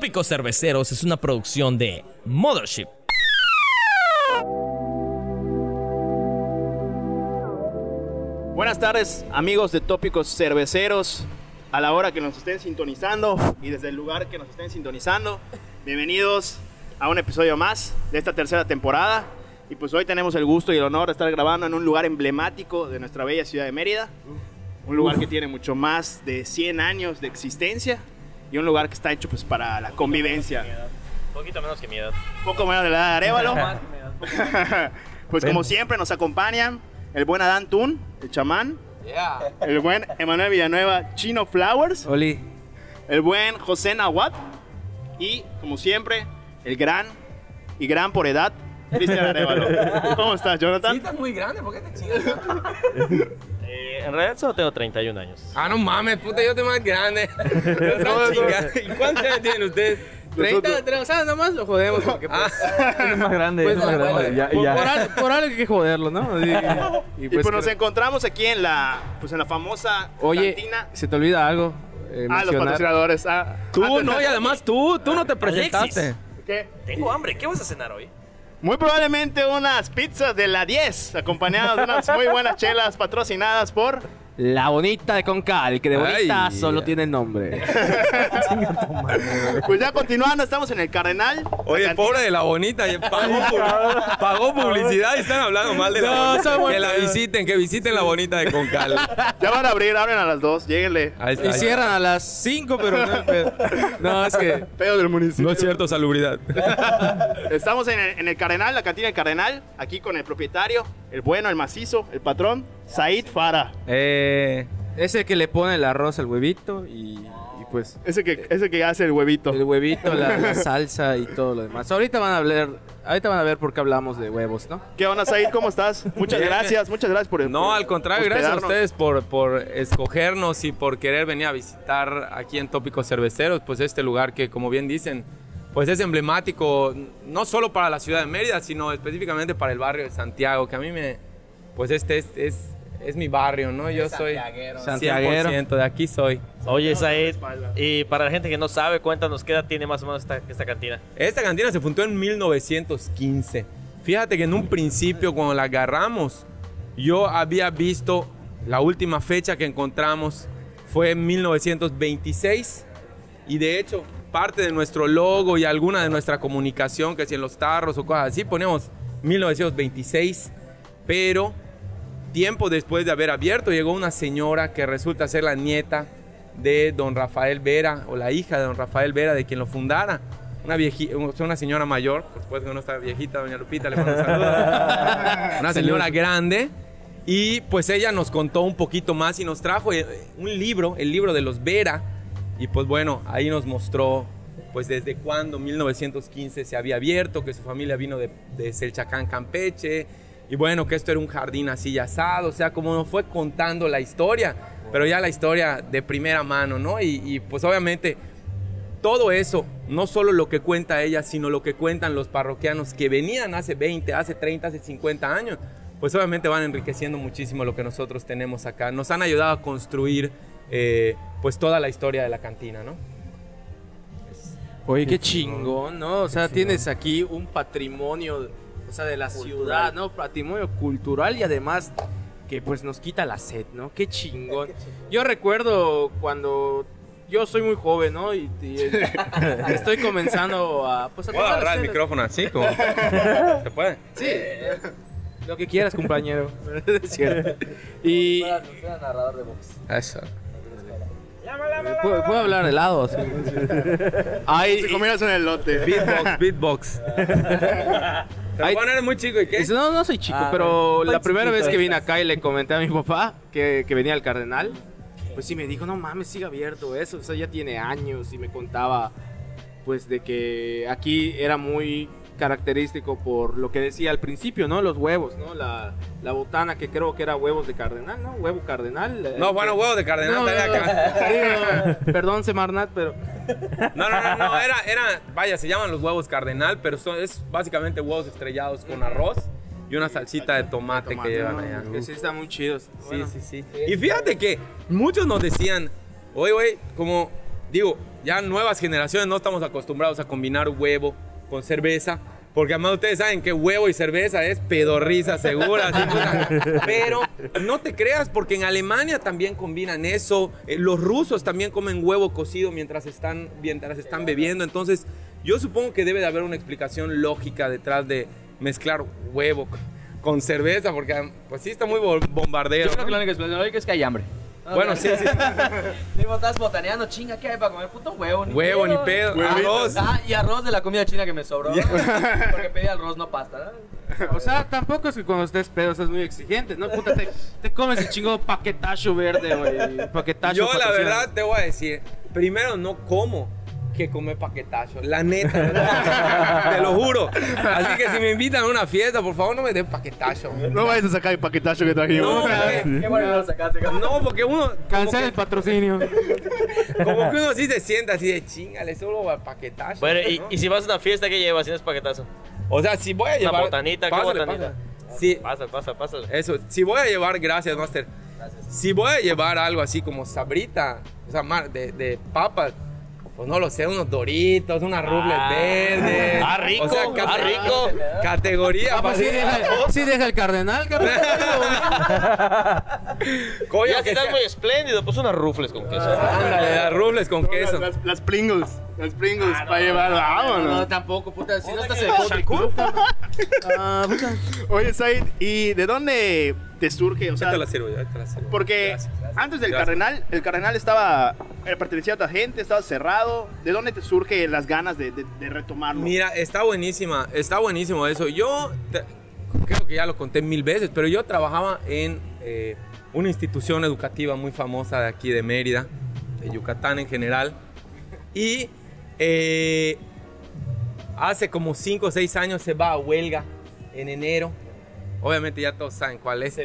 Tópicos Cerveceros es una producción de Mothership. Buenas tardes, amigos de Tópicos Cerveceros. A la hora que nos estén sintonizando y desde el lugar que nos estén sintonizando, bienvenidos a un episodio más de esta tercera temporada. Y pues hoy tenemos el gusto y el honor de estar grabando en un lugar emblemático de nuestra bella ciudad de Mérida. Un lugar que tiene mucho más de 100 años de existencia y un lugar que está hecho pues para la convivencia. Un poquito menos que mi edad. Poco menos de la edad de Arevalo. pues como siempre nos acompañan el buen Adán Tun, el chamán. El buen Emanuel Villanueva, Chino Flowers. Oli. El buen José Nahuat. Y como siempre, el gran y gran por edad, Cristian Arevalo. ¿Cómo estás, Jonathan? Sí, estás muy grande, ¿por qué te chingas? En realidad solo tengo 31 años. ah, no mames, puta, yo estoy más grande. ¿Y cuántos años tienen ustedes? 30, 30, o sea, nomás lo jodemos porque pues, Es más grande, pues, es más bueno, grande. Ya, por, ya. por algo, por algo hay que joderlo, ¿no? Y, Y pues, nos encontramos aquí en la, pues en la famosa Oye, cantina. se te olvida algo. eh, Ah, los patrocinadores. Ah, Tú, ah, no, y además tú, tú no te presentaste. Alexis. ¿Qué? Tengo hambre. ¿Qué vas a cenar hoy? Muy probablemente unas pizzas de la 10, acompañadas de unas muy buenas chelas patrocinadas por La bonita de Concal, que de bonita Ay. solo tiene el nombre. Pues ya continuando, estamos en el Cardenal. Oye, La el pobre de la bonita, pagó, pu- pagó publicidad y están hablando mal de la No, bonita. Que la visiten, que visiten la bonita de Concal. Ya van a abrir, abren a las 2, lléguenle. Ahí está, Y cierran a las 5, pero no, pero- no, es que Pedo del municipio. No es cierto, salubridad. Estamos en el, en el Cardenal, la cantina del Cardenal, aquí con el propietario, el bueno, el macizo, el patrón, Said Fara. Eh, es el que le pone el arroz al huevito y, y pues Ese que, ese que hace el huevito. el huevito, la, la salsa y todo lo demás. Ahorita van a hablar, ahorita van a ver por qué hablamos de huevos, ¿no? ¿Qué onda, Said? ¿Cómo estás? Muchas Bien. gracias, muchas gracias por no, por al contrario, gracias a ustedes por, por escogernos y por querer venir a visitar aquí en Tópicos Cerveceros, pues este lugar que, como bien dicen, pues es emblemático no solo para la ciudad de Mérida, sino específicamente para el barrio de Santiago, que a mí me, pues este es, es, es mi barrio, ¿no? Yo soy Santiaguero. 100% de aquí soy. Oye, Said, y para la gente que no sabe, cuéntanos qué edad tiene más o menos esta, esta cantina. Esta cantina se fundó en 1915. Fíjate que en un principio cuando la agarramos, yo había visto la última fecha que encontramos fue en 1926 y de hecho parte de nuestro logo y alguna de nuestra comunicación, que si en los tarros o cosas así, ponemos 1926, pero tiempo después de haber abierto llegó una señora que resulta ser la nieta de don Rafael Vera o la hija de don Rafael Vera de quien lo fundara. Una, vieji- una señora mayor, por supuesto que no está viejita, doña Lupita, le mando un saludo. Una señora grande. Y pues ella nos contó un poquito más y nos trajo eh, un libro, el libro de los Vera. Y pues bueno, ahí nos mostró pues desde cuándo, 1915, se había abierto, que su familia vino de, de Selchacán, Campeche. Y bueno, que esto era un jardín así asado, o sea, como nos fue contando la historia, pero ya la historia de primera mano, ¿no? Y, y, pues obviamente todo eso, no solo lo que cuenta ella, sino lo que cuentan los parroquianos que venían hace 20, hace 30, hace 50 años, pues obviamente van enriqueciendo muchísimo lo que nosotros tenemos acá. Nos han ayudado a construir eh, pues toda la historia de la cantina, ¿no? Oye, qué chingón, ¿no? O sea, tienes aquí un patrimonio, o sea, de la ciudad, ¿no? Patrimonio cultural y además que pues nos quita la sed, ¿no? Qué chingón. Yo recuerdo cuando yo soy muy joven, ¿no? Y, y, eh, estoy comenzando a pues a ¿Puedo agarrar el micrófono así? Como... ¿Se puede? Sí. Lo que quieras, compañero. es cierto. Y Eso. puedo, puedo hablar helado. sí. Ay, Si comieras en el lote. Beatbox, beatbox. Ay. a poner muy chico y qué? Dice, no, no soy chico, Ah, pero la primera vez que vine acá y le comenté a mi papá que, que venía al Cardenal, pues sí me dijo, no mames, sigue abierto eso, o sea, ya tiene años y me contaba pues de que aquí era muy característico por lo que decía al principio, ¿no? Los huevos, ¿no? La, la botana que creo que era huevos de cardenal, ¿no? Huevo cardenal. eh, No, bueno, huevo de cardenal. no, no, digo, perdón, Semarnat, pero No, no, no, no, era, era, vaya, se llaman los huevos cardenal, pero son, es básicamente huevos estrellados con arroz y una salsita de tomate, tomate, que llevan ¿no? allá. que sí están muy chidos. Sí, Bueno, sí, sí. Y fíjate que muchos nos decían, oye, güey, como digo, ya nuevas generaciones no estamos acostumbrados a combinar huevo con cerveza. Porque además ustedes saben que huevo y cerveza es pedorriza segura. así, pero no te creas, porque en Alemania también combinan eso. Eh, los rusos también comen huevo cocido mientras están, mientras están bebiendo. Entonces, yo supongo que debe de haber una explicación lógica detrás de mezclar huevo con- cerveza, porque pues sí está muy bo- bombardero. Yo creo ¿no? que la única explicación lógica es que hay hambre. Bueno, sí, sí. Digo, estás botaneando, chinga, ¿qué hay para comer? Puto huevo, ni Huevo, ni pedo. Arroz. Ah, y arroz de la comida china que me sobró. Porque pedí arroz, no pasta. ¿no? O sea, tampoco es que cuando estés pedo seas muy exigente, ¿no? Puta, te, te comes el chingo paquetazo verde, güey. Paquetazo Yo la verdad te voy a decir, primero no como que comer paquetazo, la neta, te lo juro. Así que si me invitan a una fiesta, por favor no me den paquetazo. No vayas a sacar el paquetazo que trajimos. No, porque, Qué bueno lo sacaste, no, porque uno, Cancela el patrocinio. como que uno sí se sienta así de chingale, solo paquetazo. Bueno, y, ¿no? y si vas a una fiesta, ¿qué llevas? Si no es paquetazo. O sea, si voy a llevar... botanita, ¿qué Pásale, botanita? pásale. Sí, Pasa, pasa, pasa. Eso, si voy a llevar, gracias, Master. Si voy a llevar algo así como sabrita, o sea, mar- de, de papas, pues no lo sé, unos doritos, unas rubles Ah. verdes. Ah, rico, O sea, ah, rico. Categoría. Ah, pues sí para- deja, sí deja el cardenal, cabrón. Coño, Ya que estás sea- muy espléndido, pues unas rufles con queso. Ándale, las rubles con queso. Las, las, las Pringles. Las Pringles para llevar. No, Vámonos. tampoco, puta. Si no estás en el Ah, puta. Oye, Said, ¿y de dónde te surge? O sea, te la sirvo, ya te la sirvo. porque Gracias, gracias. antes del Gracias. Cardenal, el Cardenal estaba, eh, pertenecía a otra gente, estaba cerrado. ¿De dónde te surge las ganas de, de- de retomarlo? Mira, está buenísima, está buenísimo eso. Yo te- creo que ya lo conté mil veces, pero yo trabajaba en eh, una institución educativa muy famosa de aquí de Mérida, de Yucatán en general. Y eh, hace como 5 o 6 años se va a huelga en enero. Obviamente ya todos saben cuál es.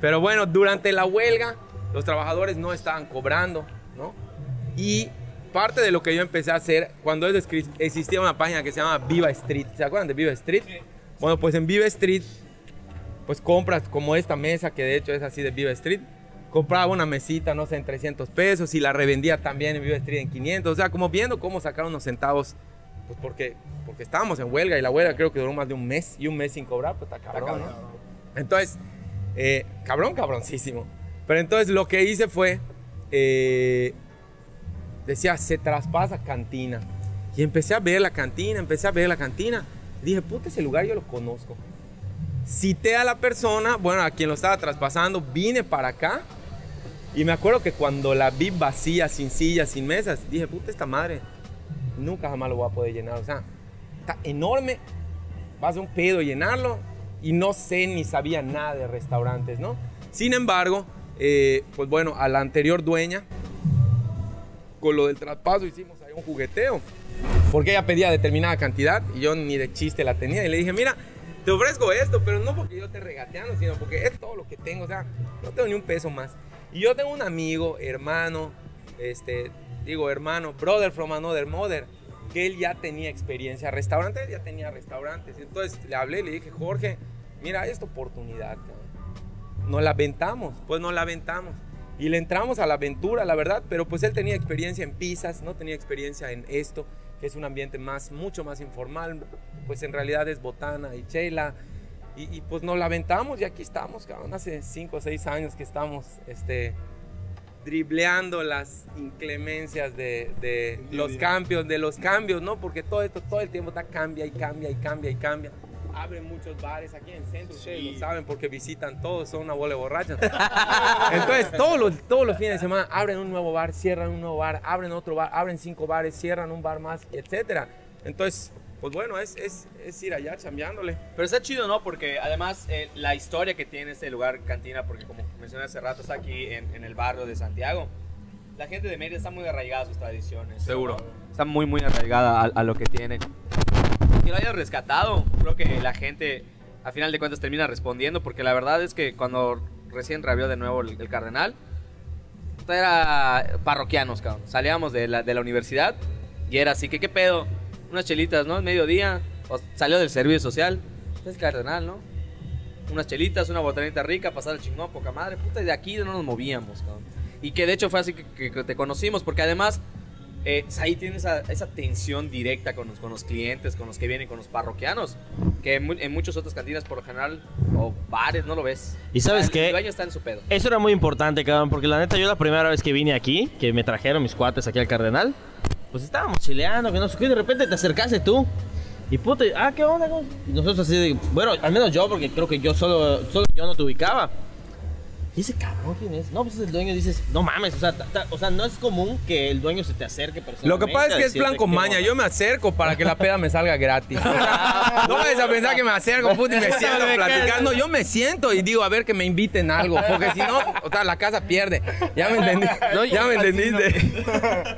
Pero bueno, durante la huelga los trabajadores no estaban cobrando, ¿no? Y parte de lo que yo empecé a hacer, cuando existía una página que se llama Viva Street, ¿se acuerdan de Viva Street? Bueno, pues en Viva Street, pues compras como esta mesa, que de hecho es así de Viva Street, compraba una mesita, no sé, en 300 pesos y la revendía también en Viva Street en 500, o sea, como viendo cómo sacar unos centavos, pues porque, porque estábamos en huelga y la huelga creo que duró más de un mes y un mes sin cobrar, pues está cabrón, ¿no? Entonces, eh, cabrón, cabroncísimo. Pero entonces lo que hice fue, eh, decía, se traspasa cantina. Y empecé a ver la cantina, empecé a ver la cantina. Dije, puta, ese lugar yo lo conozco. Cité a la persona, bueno, a quien lo estaba traspasando, vine para acá. Y me acuerdo que cuando la vi vacía, sin sillas, sin mesas, dije, puta, esta madre, nunca jamás lo voy a poder llenar. O sea, está enorme, va a ser un pedo llenarlo. Y no sé ni sabía nada de restaurantes, ¿no? Sin embargo, eh, pues bueno, a la anterior dueña, con lo del traspaso hicimos ahí un jugueteo. Porque ella pedía determinada cantidad y yo ni de chiste la tenía. Y le dije, mira, te ofrezco esto, pero no porque yo esté regateando, sino porque es todo lo que tengo. O sea, no tengo ni un peso más. Y yo tengo un amigo, hermano, este, digo hermano, brother from another mother, que él ya tenía experiencia restaurante, él ya tenía restaurantes. Entonces le hablé, le dije, Jorge, mira, esta oportunidad, cabrón. Nos la aventamos, pues nos la aventamos. Y le entramos a la aventura, la verdad, pero pues él tenía experiencia en pizzas, no tenía experiencia en esto, que es un ambiente más, mucho más informal, pues en realidad es botana y chela. Y, pues nos la aventamos y aquí estamos, hace 5 o 6 años que estamos, este, dribleando las inclemencias de, de los cambios, de los cambios, ¿no? Porque todo esto, todo el tiempo está cambia y cambia y cambia y cambia. Abren muchos bares aquí en el centro, ustedes lo saben porque visitan todos, son una bola de borrachos. Entonces, todos los, todos los fines de semana abren un nuevo bar, cierran un nuevo bar, abren otro bar, abren cinco bares, cierran un bar más, etcétera. Entonces, pues bueno, es, es, es ir allá chambeándole. Pero está chido, ¿no? Porque además eh, la historia que tiene este lugar, Cantina, porque como mencioné hace rato, está aquí en, en el barrio de Santiago. La gente de Mérida está muy arraigada a sus tradiciones. Seguro. Está muy, muy arraigada a, a lo que tiene. Que lo hayas rescatado, creo que la gente, a final de cuentas, termina respondiendo, porque la verdad es que cuando recién reabrió de nuevo el, el Cardenal, era parroquianos, cabrón. Salíamos de la, de la universidad y era así que, ¿qué pedo? Unas chelitas, ¿no? Mediodía, o salió del servicio social, es Cardenal, ¿no? Unas chelitas, una botanita rica, pasar el chingón, poca madre, puta, y de aquí no nos movíamos, cabrón. Y que de hecho fue así que te conocimos, porque además eh, ahí tiene esa, esa tensión directa con los, con los clientes, con los que vienen, con los parroquianos, que en, en muchas otras cantinas por lo general, o bares, no lo ves. ¿Y sabes qué? El dueño está en su pedo. Eso era muy importante, cabrón, porque la neta yo la primera vez que vine aquí, que me trajeron mis cuates aquí al Cardenal, pues estábamos chileando, que no sé qué, y de repente te acercaste tú. Y puta, ah, ¿qué onda? Y nosotros así de, bueno, al menos yo, porque creo que yo solo, solo yo no te ubicaba. Y ese cabrón, ¿quién es? No, pues es el dueño, dices, no mames, o sea, ta- ta- o sea, no es común que el dueño se te acerque personalmente. Lo que pasa es que es plan con maña. Yo me acerco para que la peda me salga gratis. No vayas a pensar que me acerco, puta, y me siento. No, yo me siento y digo, a ver que me inviten algo. Porque si no, o sea, la casa pierde. Ya me entendí. ya me entendiste.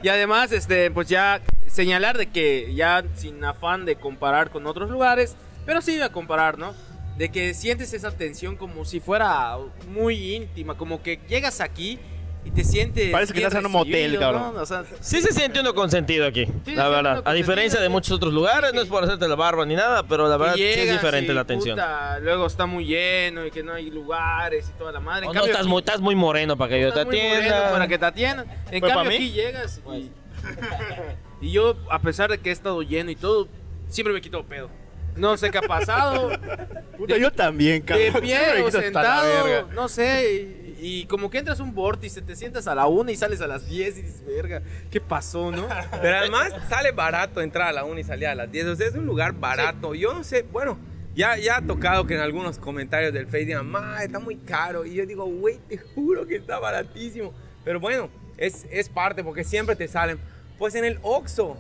Y además, este, pues ya señalar de que ya sin afán de comparar con otros lugares, pero sí a comparar, ¿no? De que sientes esa tensión como si fuera muy íntima, como que llegas aquí y te sientes. Parece que estás en un motel, cabrón. ¿no? O sea, Sí se siente uno consentido aquí, Sí, la verdad. A diferencia de muchos otros lugares, no es por hacerte la barba ni nada, pero la verdad y sí es llegas diferente y, la atención. puta, luego está muy lleno y que no hay lugares y toda la madre. En O no cambio, estás aquí- muy, estás muy moreno para que yo te atienda. Para que te atiendan. En ¿Fue pa' cambio, aquí llegas y, y yo, a pesar de que he estado lleno y todo, siempre me quito pedo. No sé qué ha pasado. Puta, yo también, de cabrón. pie Siempre me o sentado, no sé. Y, y como que entras a un vórtice, te sientas a la una y sales a las 10 y dices, verga, ¿qué pasó, no? Pero además sale barato entrar a la 1 y salir a las 10. O sea, es un lugar barato. Yo no sé, bueno, ya, ya ha tocado que en algunos comentarios del Face digan, ma, está muy caro. Y yo digo, güey, te juro que está baratísimo. Pero bueno, es, es parte porque siempre te salen. Pues en el Oxxo,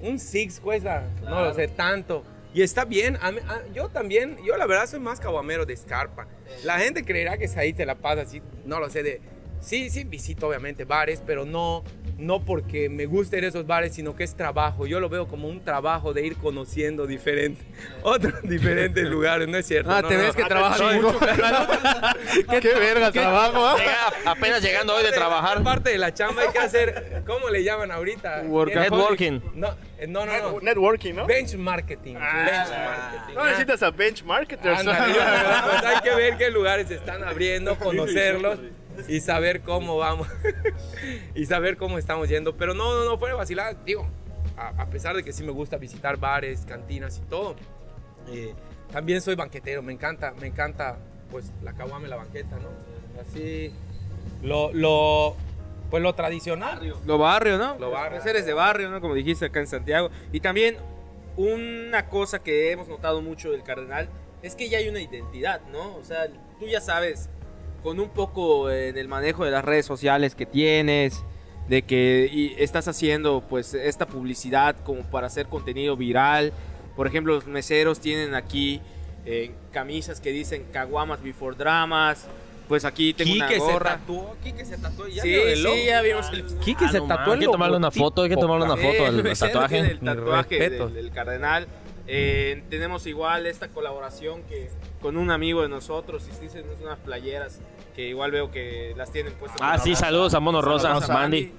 un Six cuesta, no lo sé, tanto. Y está bien, a mí- a- yo también, yo la verdad soy más caguamero de Scarpa. La gente creerá que ahí te la pasa así, no lo sé, de... Sí, sí, visito obviamente bares, pero no, no porque me guste ir a esos bares, sino que es trabajo. Yo lo veo como un trabajo de ir conociendo diferentes, otros diferentes lugares, ¿no es cierto? Ah, No, te no, ves que trabajas mucho. Qué verga trabajo, ¿ah? Llega apenas llegando hoy de trabajar. Parte de la chamba hay que hacer, ¿cómo le llaman ahorita? Networking. No, eh, no, no, no. Networking, ¿no? Benchmarketing. benchmarketing. No necesitas a benchmarketers. Pues hay que ver qué lugares se están abriendo, conocerlos y saber cómo vamos y saber cómo estamos yendo. Pero no, no, no, fuera vacilada, digo, a, a pesar de que sí me gusta visitar bares, cantinas y todo, eh, también soy banquetero, me encanta, me encanta pues la caguama y la banqueta, ¿no? Así, lo, lo, pues lo tradicional. Lo barrio, ¿no? Lo barrio. Pues eres de barrio, ¿no? Como dijiste acá en Santiago. Y también una cosa que hemos notado mucho del Cardenal es que ya hay una identidad, ¿no? O sea, tú ya sabes, con un poco eh, en el manejo de las redes sociales que tienes, de que y estás haciendo pues esta publicidad como para hacer contenido viral. Por ejemplo, los meseros tienen aquí eh, camisas que dicen Caguamas Before Dramas. Pues aquí tengo Quique una se gorra. tatuó, Quique se tatuó. ¿ya Sí, el sí, ya vimos el Quique Ah, se no tatuó hay que tomarle una foto, hay que tomarle una foto al tatuaje. el tatuaje del, del cardenal. Eh, tenemos igual esta colaboración que con un amigo de nosotros, hiciste unas playeras que igual veo que las tienen puestas. Ah, sí, saludos a Mono Rosa, a Mandy.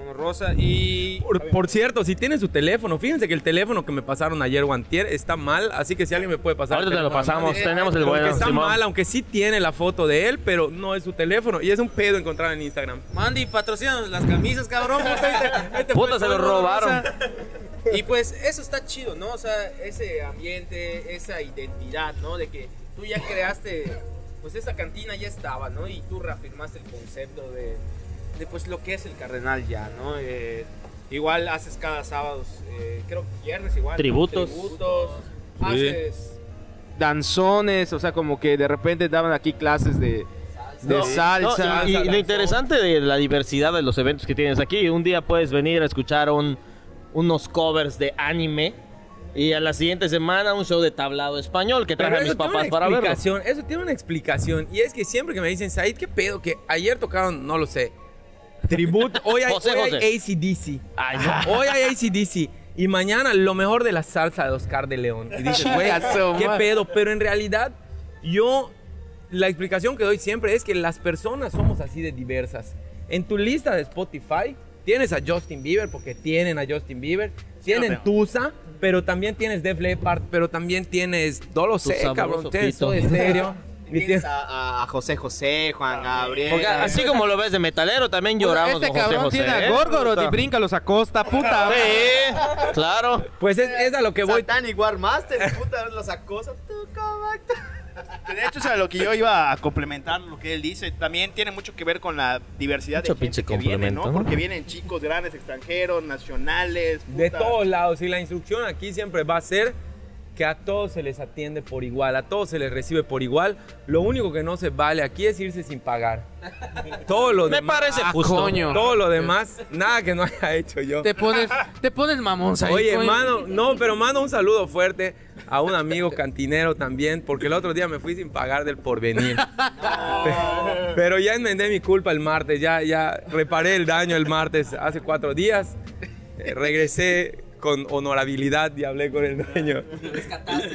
Mono Rosa y Por, por cierto, si tienen su teléfono, fíjense que el teléfono que me pasaron ayer o antier está mal, así que si alguien me puede pasar Ahorita el te lo pasamos, eh, tenemos el bueno, está Simón. mal, aunque sí tiene la foto de él, pero no es su teléfono. Y es un pedo encontrar en Instagram. Mandy, patrocínanos las camisas, cabrón. Puta, se lo robaron. Y pues eso está chido, ¿no? O sea, ese ambiente, esa identidad, ¿no? De que tú ya creaste, pues esa cantina ya estaba, ¿no? Y tú reafirmaste el concepto de, de pues lo que es el cardenal ya, ¿no? Eh, igual haces cada sábado, eh, creo que viernes igual. ¿no? Tributos. Haces danzones, o sea, como que de repente daban aquí clases de, de No, salsa. no, y, y lo interesante de la diversidad de los eventos que tienes aquí, un día puedes venir a escuchar un- unos covers de anime y a la siguiente semana un show de tablado español que traje a mis eso tiene papás una para verlo. explicación, Eso tiene una explicación. Y es que siempre que me dicen, Said, ¿qué pedo? Que ayer tocaron, no lo sé, tributo. Hoy hay, José, hoy hay José. ACDC. Ay, no. Hoy hay ACDC. Y mañana lo mejor de la salsa de Oscar de León. Y dices, güey, ¿qué pedo? Pero en realidad, yo, la explicación que doy siempre es que las personas somos así de diversas. En tu lista de Spotify tienes a Justin Bieber, porque tienen a Justin Bieber. Tienen tengo. Tusa, pero también tienes Def Leppard, pero también tienes, no lo sé, cabrón, tienes. Soda Stereo. Tío- a, a José José, Juan Gabriel. Porque así como lo ves de metalero, también lloramos este con cabrón José, tiene a ¿eh? Gorgoroth y brinca los acosta, puta. Sí, claro. Pues es, es a lo que voy. Satanic War Master, puta, los acosa. tú. Que De hecho, o sea, lo que yo iba a complementar lo que él dice, también tiene mucho que ver con la diversidad Mucho de gente que viene, ¿no? Porque vienen chicos grandes, extranjeros, nacionales. De todos lados. Y la instrucción aquí siempre va a ser que a todos se les atiende por igual, a todos se les recibe por igual. Lo único que no se vale aquí es irse sin pagar. Todo lo Me demás. parece Ah, justo. coño. Todo lo demás, nada que no haya hecho yo. Te pones, te pones mamón, ahí, Oye, coño. mano, no, pero mando un saludo fuerte a un amigo cantinero también, porque el otro día me fui sin pagar del porvenir. Pe- Pero ya enmendé mi culpa el martes, ya, ya reparé el daño el martes hace cuatro días. Eh, regresé con honorabilidad y hablé con el dueño.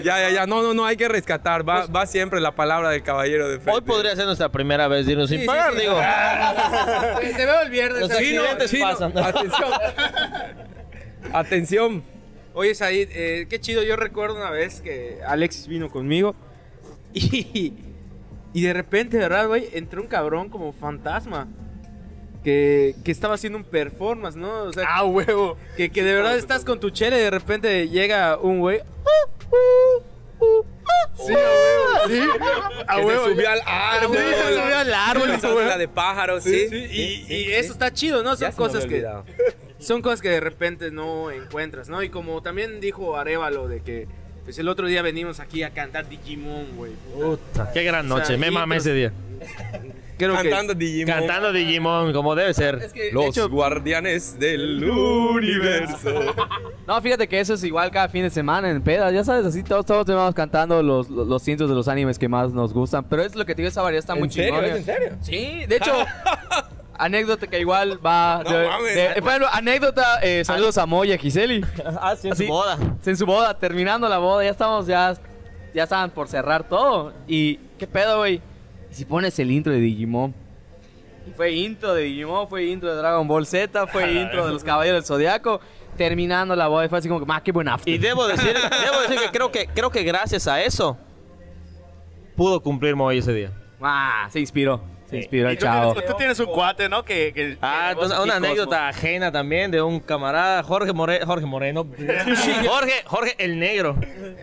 Ya, ya, ya, no, no, no, hay que rescatar. Va, va siempre la palabra del caballero de frente. Hoy podría ser nuestra primera vez de irnos sin Sí, pagar, sí. digo. Te, veo el viernes. Los no, accidentes no, pasan. Atención. Atención. Oye, Said, eh, qué chido. Yo recuerdo una vez que Alexis vino conmigo y, y de repente, ¿verdad, güey? Entró un cabrón como fantasma que, que estaba haciendo un performance, ¿no? O sea, Ah, huevo. que, que de verdad estás con tu chela y de repente llega un güey. Sí, a huevo. Sí, a se huevo. subió al árbol. Sí, se subió al árbol, esa hueá. salsa de pájaros, Sí, sí. sí, y, sí, y sí. eso está chido, ¿no? Ya Son se me cosas que olvidado. son cosas que de repente no encuentras, ¿no? Y como también dijo Arevalo de que pues el otro día venimos aquí a cantar Digimon, güey. Puta, qué gran O noche. sea, Me mamé ese día. Creo que- Cantando Digimon. Cantando Digimon, como debe ser. Es que, de Los hecho, guardianes del universo. no, fíjate que eso es igual cada fin de semana en pedas, ya sabes, así todos, todos vamos cantando los, los, los cientos de los animes que más nos gustan, pero es lo que te digo, esa variedad está muy ¿En serio? chingona. ¿Es en serio? Sí, de hecho, anécdota que igual va... No de- mames. de- por ejemplo, anécdota, eh, saludos a Moy y a Giseli. Ah, sí, en su boda. En su boda, terminando la boda, ya estamos, ya, ya estaban por cerrar todo. Y, ¿qué pedo, güey? Si pones el intro de Digimon. Y fue intro de Digimon, fue intro de Dragon Ball Z, fue intro de los Caballeros del Zodiaco. Terminando la y fue así como que, más qué buen after. Y debo decir, debo decir que creo que creo que gracias a eso pudo cumplir Moy ese día. Ah, se inspiró. Se inspiró el tú chavo. tienes- Tú tienes un cuate, ¿no? Que, que- Ah, que una, anécdota ajena también de un camarada, Jorge, More- Jorge Moreno. Jorge, Jorge el negro.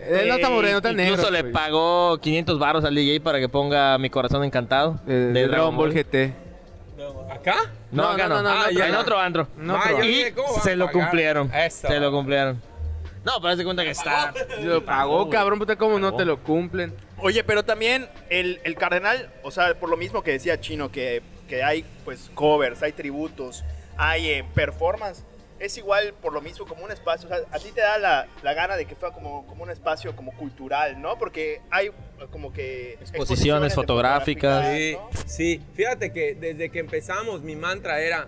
Él no está moreno, está negro. Incluso le güey. pagó 500 baros al DJ para que ponga Mi Corazón Encantado. Eh, de Dragon Ball GT. ¿Acá? No, No, acá no, no. no, Ah, no, ya, no. en otro antro. No, Ah, Y dije, ¿cómo va a se lo cumplieron. Eso. Se lo cumplieron. No, pero de cuenta que está. Lo pagó, cabrón, puta, ¿cómo no te lo cumplen? Oye, pero también el, el cardenal, o sea, por lo mismo que decía Chino, que, que hay pues covers, hay tributos, hay eh, performance, es igual por lo mismo como un espacio, o sea, a ti te da la, la gana de que fuera como, como un espacio como cultural, ¿no? Porque hay eh, como que... Exposiciones fotográficas. Sí, ¿no? sí. Fíjate que desde que empezamos mi mantra era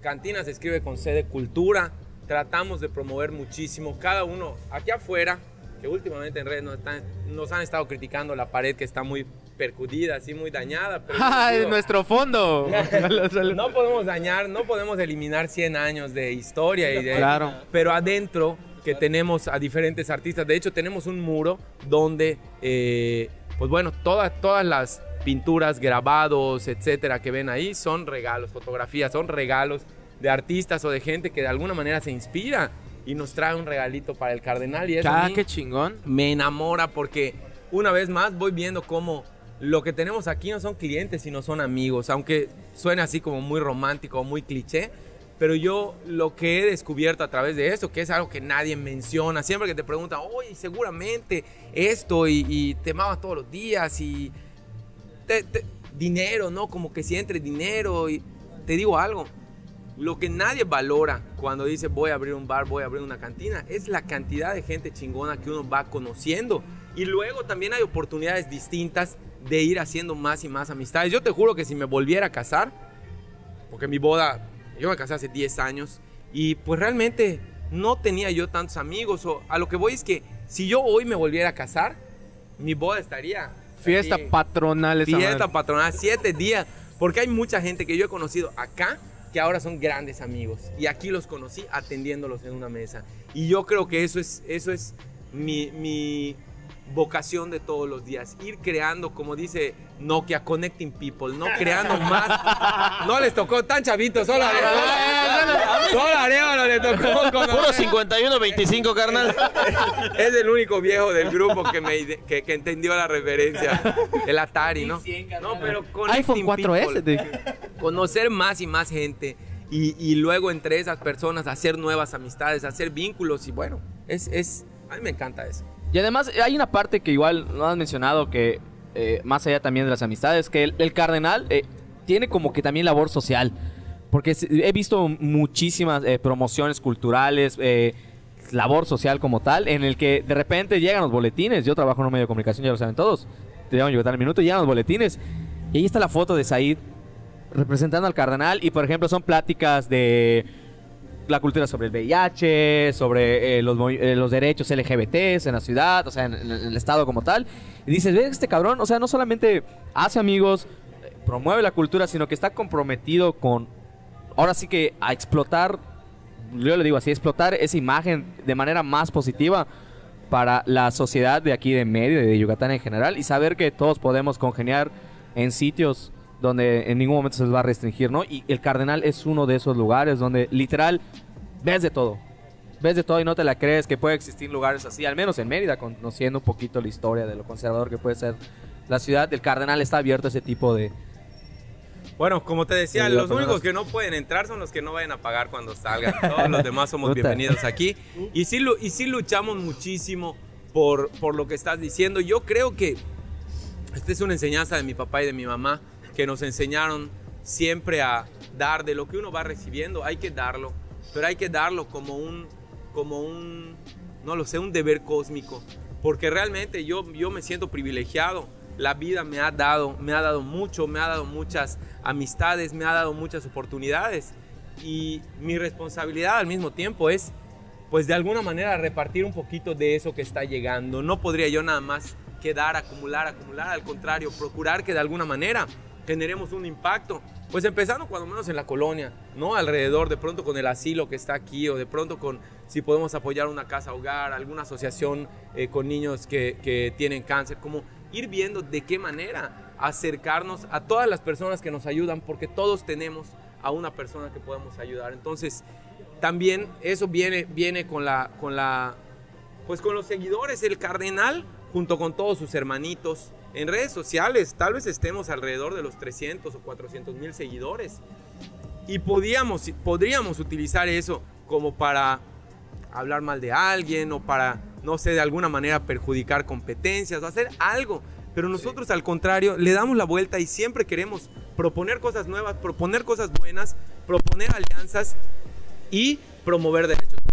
Cantina se escribe con C de cultura. Tratamos de promover muchísimo. Cada uno aquí afuera, que últimamente en redes nos, están- nos han estado criticando la pared que está muy percudida, así muy dañada. Pero ¡Ah, es nuestro fondo! no podemos dañar, no podemos eliminar 100 años de historia y de... Claro. Pero adentro que tenemos a diferentes artistas. De hecho, tenemos un muro donde, eh, pues bueno, todas, todas las pinturas, grabados, etcétera, que ven ahí son regalos, fotografías, son regalos de artistas o de gente que de alguna manera se inspira y nos trae un regalito para el cardenal. Y eso Ah, qué chingón. me enamora porque una vez más voy viendo cómo lo que tenemos aquí no son clientes, sino son amigos, aunque suene así como muy romántico o muy cliché, pero yo lo que he descubierto a través de esto, que es algo que nadie menciona, siempre que te preguntan, oye, seguramente esto y, y te amaba todos los días y te- te- dinero, ¿no? Como que si entre dinero y te digo algo, lo que nadie valora cuando dice voy a abrir un bar, voy a abrir una cantina, es la cantidad de gente chingona que uno va conociendo. Y luego también hay oportunidades distintas de ir haciendo más y más amistades. Yo te juro que si me volviera a casar, porque mi boda, yo me casé hace 10 años, y pues realmente no tenía yo tantos amigos, o a lo que voy es que si yo hoy me volviera a casar, mi boda estaría... Fiesta así, patronal esa Fiesta madre. patronal, siete días. Porque hay mucha gente que yo he conocido acá que ahora son grandes amigos. Y aquí los conocí atendiéndolos en una mesa. Y yo creo que eso es, eso es mi, mi vocación de todos los días, ir creando, como dice Nokia, connecting people, no creando más. No les tocó tan chavitos, solo a Solo a Arevalo le tocó. Puro conocer. 51, 25, carnal. Es el único viejo del grupo que, me, que, que entendió la referencia. El Atari, ¿no? No, pero iPhone connecting 4S. people. conocer más y más gente y, y luego entre esas personas hacer nuevas amistades, hacer vínculos y bueno, es, es a mí me encanta eso. Y además hay una parte que igual no has mencionado que eh, más allá también de las amistades, que el, el cardenal eh, tiene como que también labor social. Porque he visto muchísimas eh, promociones culturales, eh, labor social como tal, en el que de repente llegan los boletines. Yo trabajo en un medio de comunicación, ya lo saben todos. Te llaman Yucatán al minuto llegan los boletines. Y ahí está la foto de Said representando al cardenal. Y por ejemplo, son pláticas de la cultura sobre el VIH, sobre eh, eh, los derechos LGBTs en la ciudad, o sea, en, en el estado como tal. Y dices, ve este cabrón, o sea, no solamente hace amigos, eh, promueve la cultura, sino que está comprometido con, ahora sí que a explotar, yo le digo así, explotar esa imagen de manera más positiva para la sociedad de aquí de medio, de Yucatán en general, y saber que todos podemos congeniar en sitios donde en ningún momento se les va a restringir, ¿no? Y el Cardenal es uno de esos lugares donde literal ves de todo. Ves de todo y no te la crees que puede existir lugares así, al menos en Mérida, conociendo un poquito la historia de lo conservador que puede ser la ciudad. El Cardenal está abierto a ese tipo de... Bueno, como te decía, Sí, los únicos que no pueden entrar son los que no vayan a pagar cuando salgan. Todos los demás somos bienvenidos aquí. Y sí, y sí luchamos muchísimo por, por lo que estás diciendo. Yo creo que esta es una enseñanza de mi papá y de mi mamá que nos enseñaron siempre a dar de lo que uno va recibiendo, hay que darlo, pero hay que darlo como un, como un, no lo sé, un deber cósmico, porque realmente yo, yo me siento privilegiado. La vida me ha dado, me ha dado mucho, me ha dado muchas amistades, me ha dado muchas oportunidades y mi responsabilidad al mismo tiempo es pues de alguna manera repartir un poquito de eso que está llegando. No podría yo nada más quedar, acumular, acumular, al contrario, procurar que de alguna manera generemos un impacto. Pues empezando cuando menos en la colonia, ¿no? Alrededor, de pronto con el asilo que está aquí o de pronto con si podemos apoyar una casa hogar, alguna asociación eh, con niños que, que tienen cáncer, como ir viendo de qué manera acercarnos a todas las personas que nos ayudan, porque todos tenemos a una persona que podemos ayudar. Entonces, también eso viene, viene con la, con la, pues con los seguidores, el cardenal, junto con todos sus hermanitos. En redes sociales, tal vez estemos alrededor de los 300 o 400 mil seguidores. Y podíamos, podríamos utilizar eso como para hablar mal de alguien o para, no sé, de alguna manera perjudicar competencias o hacer algo. Pero nosotros al contrario, le damos la vuelta y siempre queremos proponer cosas nuevas, proponer cosas buenas, proponer alianzas y promover derechos humanos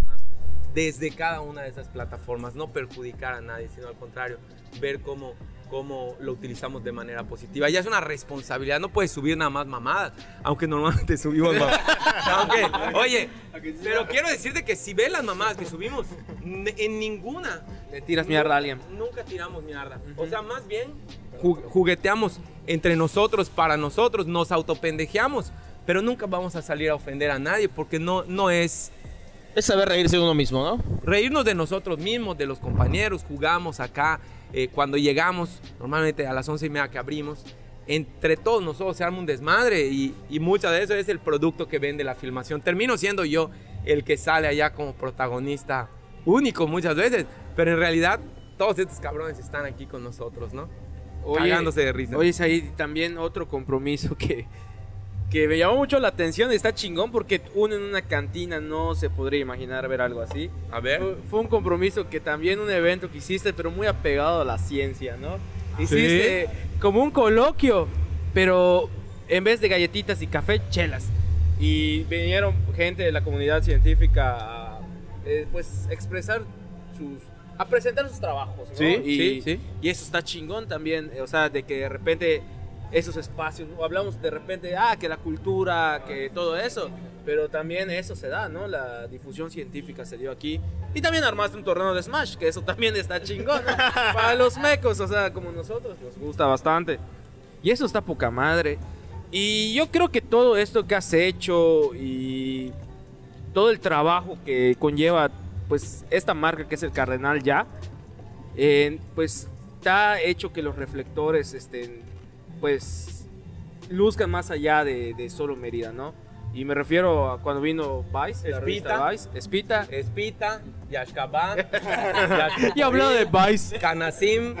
desde cada una de esas plataformas, no perjudicar a nadie, sino al contrario, ver cómo, cómo lo utilizamos de manera positiva. Ya es una responsabilidad, no puedes subir nada más mamadas, aunque normalmente subimos mamadas. Aunque, oye, pero quiero decirte que si ves las mamadas que subimos, en ninguna Le tiras mierda a alguien. Nunca tiramos mierda. O sea, más bien ju- jugueteamos entre nosotros, para nosotros, nos autopendejeamos, pero nunca vamos a salir a ofender a nadie porque no, no es Es saber reírse de uno mismo, ¿no? reírnos de nosotros mismos, de los compañeros, jugamos acá. eh, cuando llegamos, normalmente a las once y media que abrimos, entre todos nosotros se arma un desmadre y, y mucha de eso es el producto que vende la filmación. Termino siendo yo el que sale allá como protagonista único muchas veces, pero en realidad todos estos cabrones están aquí con nosotros, ¿no? Cagándose de risa. Oye, ahí también otro compromiso que, que me llamó mucho la atención. Está chingón porque uno en una cantina no se podría imaginar ver algo así. A ver. Fue, fue un compromiso que también un evento que hiciste, pero muy apegado a la ciencia, ¿no? Hiciste como un coloquio, pero en vez de galletitas y café, chelas. Y vinieron gente de la comunidad científica a eh, pues expresar sus a presentar sus trabajos, ¿no? Sí, y, sí, sí. y eso está chingón también, eh, o sea, de que de repente esos espacios, o hablamos de repente, ah, que la cultura, que todo eso, pero también eso se da, ¿no? La difusión científica se dio aquí. Y también armaste un torneo de Smash, que eso también está chingón, ¿no? Para los mecos, o sea, como nosotros, nos gusta bastante. Y eso está poca madre. Y yo creo que todo esto que has hecho y todo el trabajo que conlleva, pues, esta marca que es el Cardenal ya, eh, pues está hecho que los reflectores estén, pues, luzcan más allá de, de solo Mérida, ¿no? Y me refiero a cuando vino Vice, la revista Espita. Vice, Espita. Espita, Yashkabá, Y habló de Vice, Canasim.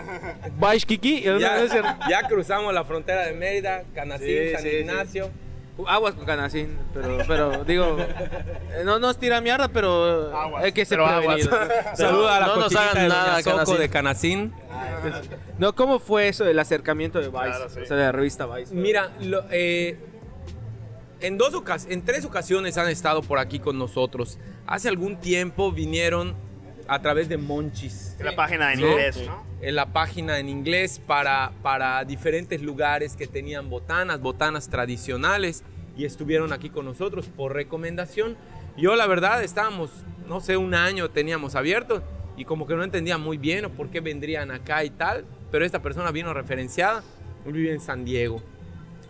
Vice Kiki. Ya, ya cruzamos la frontera de Mérida, Canasim, Sí, San sí, sí. Aguas con Canacín, pero, pero digo, eh, no nos tira mierda, pero Aguas, hay que ser aguas. Saluda a la no nos hagan de nada, Canacín. de Canacín. No, ¿cómo fue eso del acercamiento de Vice? Claro, sí. O sea, de la revista Vice. Mira, lo- eh, en, dos ocas- en tres ocasiones han estado por aquí con nosotros. Hace algún tiempo vinieron a través de Monchis. La página en Sí. inglés, ¿no? En la página en inglés para, para diferentes lugares que tenían botanas, botanas tradicionales y estuvieron aquí con nosotros por recomendación. Yo la verdad estábamos, no sé, un año teníamos abierto y como que no entendía muy bien o por qué vendrían acá y tal, pero esta persona vino referenciada, vive en San Diego.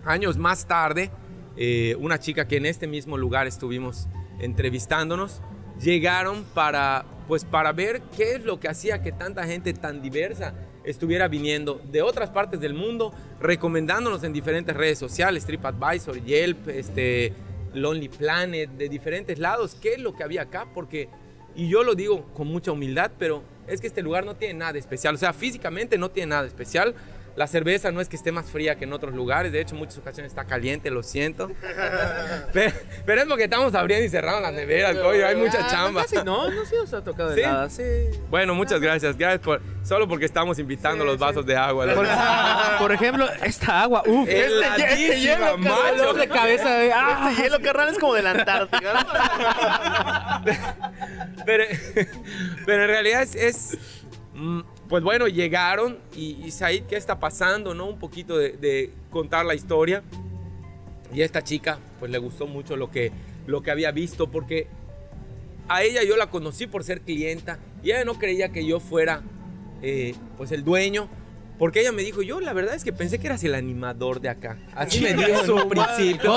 Años más tarde, eh, una chica que en este mismo lugar estuvimos entrevistándonos, llegaron para, pues, para ver qué es lo que hacía que tanta gente tan diversa estuviera viniendo de otras partes del mundo, recomendándonos en diferentes redes sociales, TripAdvisor, Yelp, este, Lonely Planet, de diferentes lados, qué es lo que había acá, porque, y yo lo digo con mucha humildad, pero es que este lugar no tiene nada especial, o sea, físicamente no tiene nada especial. La cerveza no es que esté más fría que en otros lugares, de hecho en muchas ocasiones está caliente, lo siento. Pero, pero es porque estamos abriendo y cerrando las neveras, coño, hay mucha chamba. Ah, Casi no, no sí nos ha tocado de ¿Sí? nada, sí. Bueno, muchas gracias, gracias por, solo porque estamos invitando los vasos de agua. Por, por ejemplo, esta agua, uff. Es Este este hielo, macho. de cabeza. de- ah. Este hielo, carnal, es como de la Antártica. pero, pero en realidad es, es, pues bueno, llegaron y, y Said, ¿qué está pasando? ¿No? Un poquito de, de contar la historia. Y a esta chica, pues le gustó mucho lo que, lo que había visto, porque a ella yo la conocí por ser clienta y ella no creía que yo fuera, eh, pues el dueño. Porque ella me dijo, yo la verdad es que pensé que eras el animador de acá. Así me dijo en un principio.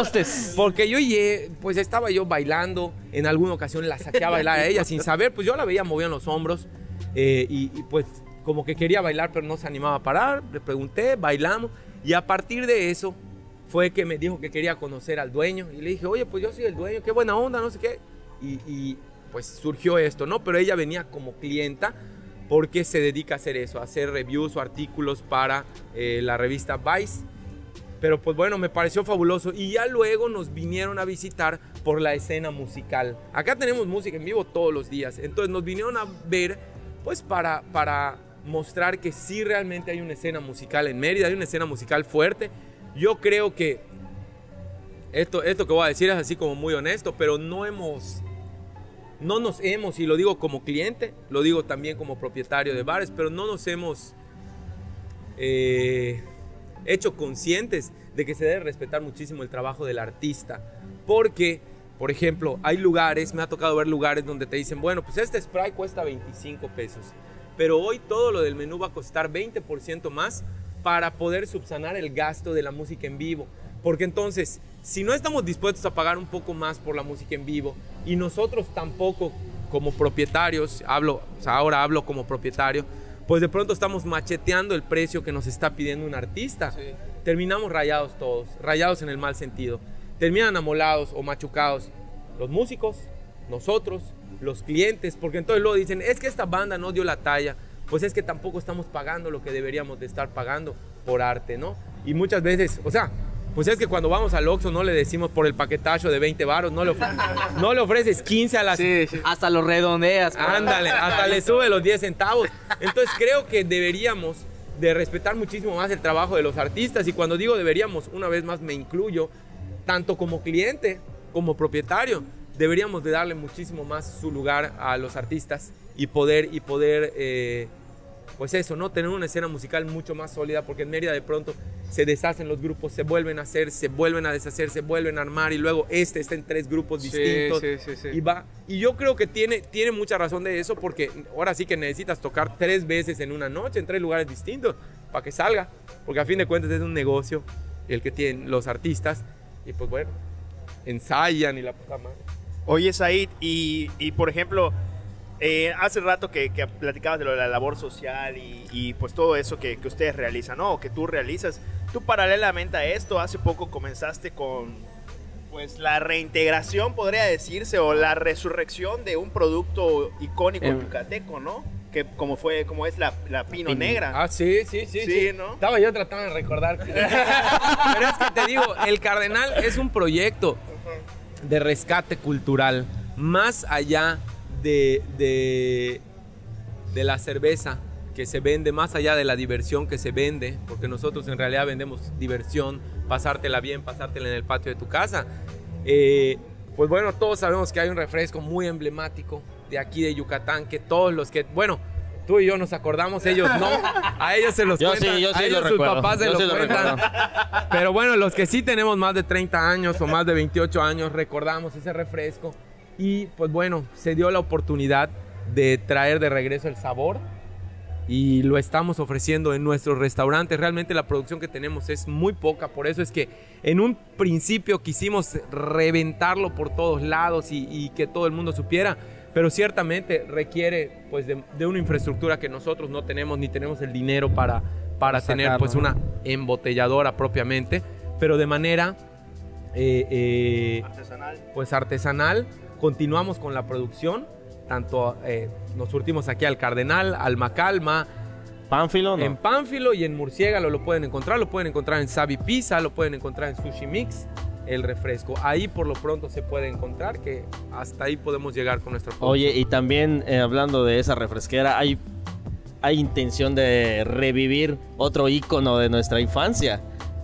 Porque yo llegué, pues estaba yo bailando, en alguna ocasión la saqué a bailar a ella sin saber, pues yo la veía moviendo los hombros eh, y, pues como que quería bailar pero no se animaba a parar, le pregunté, bailamos y a partir de eso fue que me dijo que quería conocer al dueño y le dije, oye, pues yo soy el dueño, qué buena onda, no sé qué. Y, y, pues surgió esto, ¿no? Pero ella venía como clienta porque se dedica a hacer eso, a hacer reviews o artículos para eh, la revista Vice. Pero pues bueno, me pareció fabuloso. Y ya luego nos vinieron a visitar por la escena musical. Acá tenemos música en vivo todos los días. Entonces nos vinieron a ver pues para, para mostrar que sí realmente hay una escena musical en Mérida, hay una escena musical fuerte. Yo creo que esto, esto que voy a decir es así como muy honesto, pero no hemos, no nos hemos, y lo digo como cliente, lo digo también como propietario de bares, pero no nos hemos eh, hecho conscientes de que se debe respetar muchísimo el trabajo del artista. Porque, por ejemplo, hay lugares, me ha tocado ver lugares donde te dicen, bueno, pues este spray cuesta 25 pesos, pero hoy todo lo del menú va a costar 20% más para poder subsanar el gasto de la música en vivo. Porque entonces, si no estamos dispuestos a pagar un poco más por la música en vivo y nosotros tampoco como propietarios, hablo, o sea, ahora hablo como propietario, pues de pronto estamos macheteando el precio que nos está pidiendo un artista. Terminamos rayados todos, rayados en el mal sentido. Terminan amolados o machucados los músicos, nosotros, los clientes, porque entonces luego dicen, es que esta banda no dio la talla, pues es que tampoco estamos pagando lo que deberíamos de estar pagando por arte, ¿no? Y muchas veces, o sea, pues es que cuando vamos al Oxxo no le decimos por el paquetazo de 20 varos, no, le no le ofreces 15 a las... Sí, sí. Hasta lo redondeas. Ándale, hasta le sube los 10 centavos. Entonces creo que deberíamos de respetar muchísimo más el trabajo de los artistas y cuando digo deberíamos, una vez más me incluyo, tanto como cliente como propietario, deberíamos de darle muchísimo más su lugar a los artistas y poder, y poder eh, pues eso, ¿no? Tener una escena musical mucho más sólida, porque en Mérida de pronto se deshacen los grupos, se vuelven a hacer, se vuelven a deshacer, se vuelven a armar y luego este está en tres grupos Sí, distintos. sí, sí. Y va. Y yo creo que tiene, tiene mucha razón de eso, porque ahora sí que necesitas tocar tres veces en una noche, en tres lugares distintos, para que salga. Porque a fin de cuentas es un negocio el que tienen los artistas. Y pues bueno, ensayan y la puta madre. Oye, Said, y, y por ejemplo, eh, hace rato que, que platicabas de lo de la labor social y, y, pues todo eso que, que ustedes realizan, ¿no? O que tú realizas. Tú paralelamente a esto, hace poco comenzaste con pues la reintegración, podría decirse, o la resurrección de un producto icónico Em. yucateco, ¿no? Que como fue, como es la, la pino negra. Ah, sí, sí, sí, Sí, sí. ¿no? Estaba yo tratando de recordar. Pero es que te digo, el Cardenal es un proyecto de rescate cultural, más allá de, de, de la cerveza que se vende, más allá de la diversión que se vende, porque nosotros en realidad vendemos diversión, pasártela bien, pasártela en el patio de tu casa. Eh, pues bueno, todos sabemos que hay un refresco muy emblemático de aquí de Yucatán, que todos los que, bueno, tú y yo nos acordamos, ellos no, a ellos se los Yo cuentan, sí, yo a sí ellos lo sus recuerdo. papás se Yo lo sí lo cuentan. Pero bueno, los que sí tenemos más de 30 años o más de 28 años, recordamos ese refresco. Y pues bueno, se dio la oportunidad de traer de regreso el sabor y lo estamos ofreciendo en nuestros restaurantes. Realmente la producción que tenemos es muy poca, por eso es que en un principio quisimos reventarlo por todos lados y, y que todo el mundo supiera, pero ciertamente requiere pues de, de una infraestructura que nosotros no tenemos ni tenemos el dinero para, para tener pues ¿no? una embotelladora propiamente, pero de manera eh, eh, Artesanal. pues artesanal. Continuamos con la producción, tanto eh, nos surtimos aquí al Cardenal, al Macalma, ¿Pánfilo no? en Pánfilo y en Murciégalo lo pueden encontrar, lo pueden encontrar en Sabi Pizza, lo pueden encontrar en Sushi Mix, el refresco. Ahí por lo pronto se puede encontrar, que hasta ahí podemos llegar con nuestro producto. Oye, y también eh, hablando de esa refresquera, hay, hay intención de revivir otro ícono de nuestra infancia.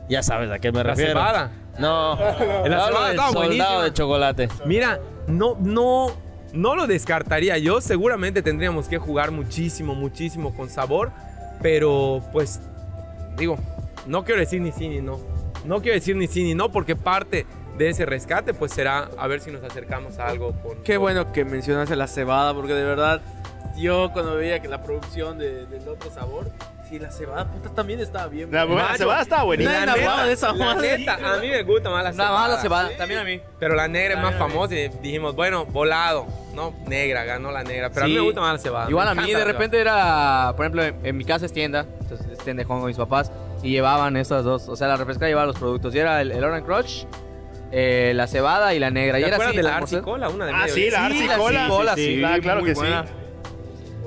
Ya sabes a qué me la refiero. cebada. No, estaba soldado de chocolate. Mira, no, no, no lo descartaría yo. Seguramente tendríamos que jugar muchísimo, muchísimo con sabor. Pero pues, digo, no quiero decir ni sí ni no. No quiero decir ni sí ni no porque parte de ese rescate pues será a ver si nos acercamos a algo con... Qué bueno que mencionaste la cebada, porque de verdad, yo cuando veía que la producción de- del otro sabor, sí, la cebada puta también estaba bien. La buena. cebada estaba buenísima. La hablaba de esa la neta, a mí me gusta más la cebada. la cebada, también a mí. Pero la negra es más famosa y dijimos, bueno, volado. No, negra, ganó la negra. Pero a mí Sí. me gusta más la cebada. Igual Me a mí de la repente era, por ejemplo, en, en mi casa es tienda, entonces es tienda con mis papás y llevaban estas dos, o sea, la refresca llevaba los productos y era el, el Orange Crush, eh, la cebada y la negra. ¿Te y era así, de la almorzar- Arsi Cola? Una de Ah, medio sí, la Sí, Arsi la Cola. Arsi Cola, sí, sí, claro, que buena. sí.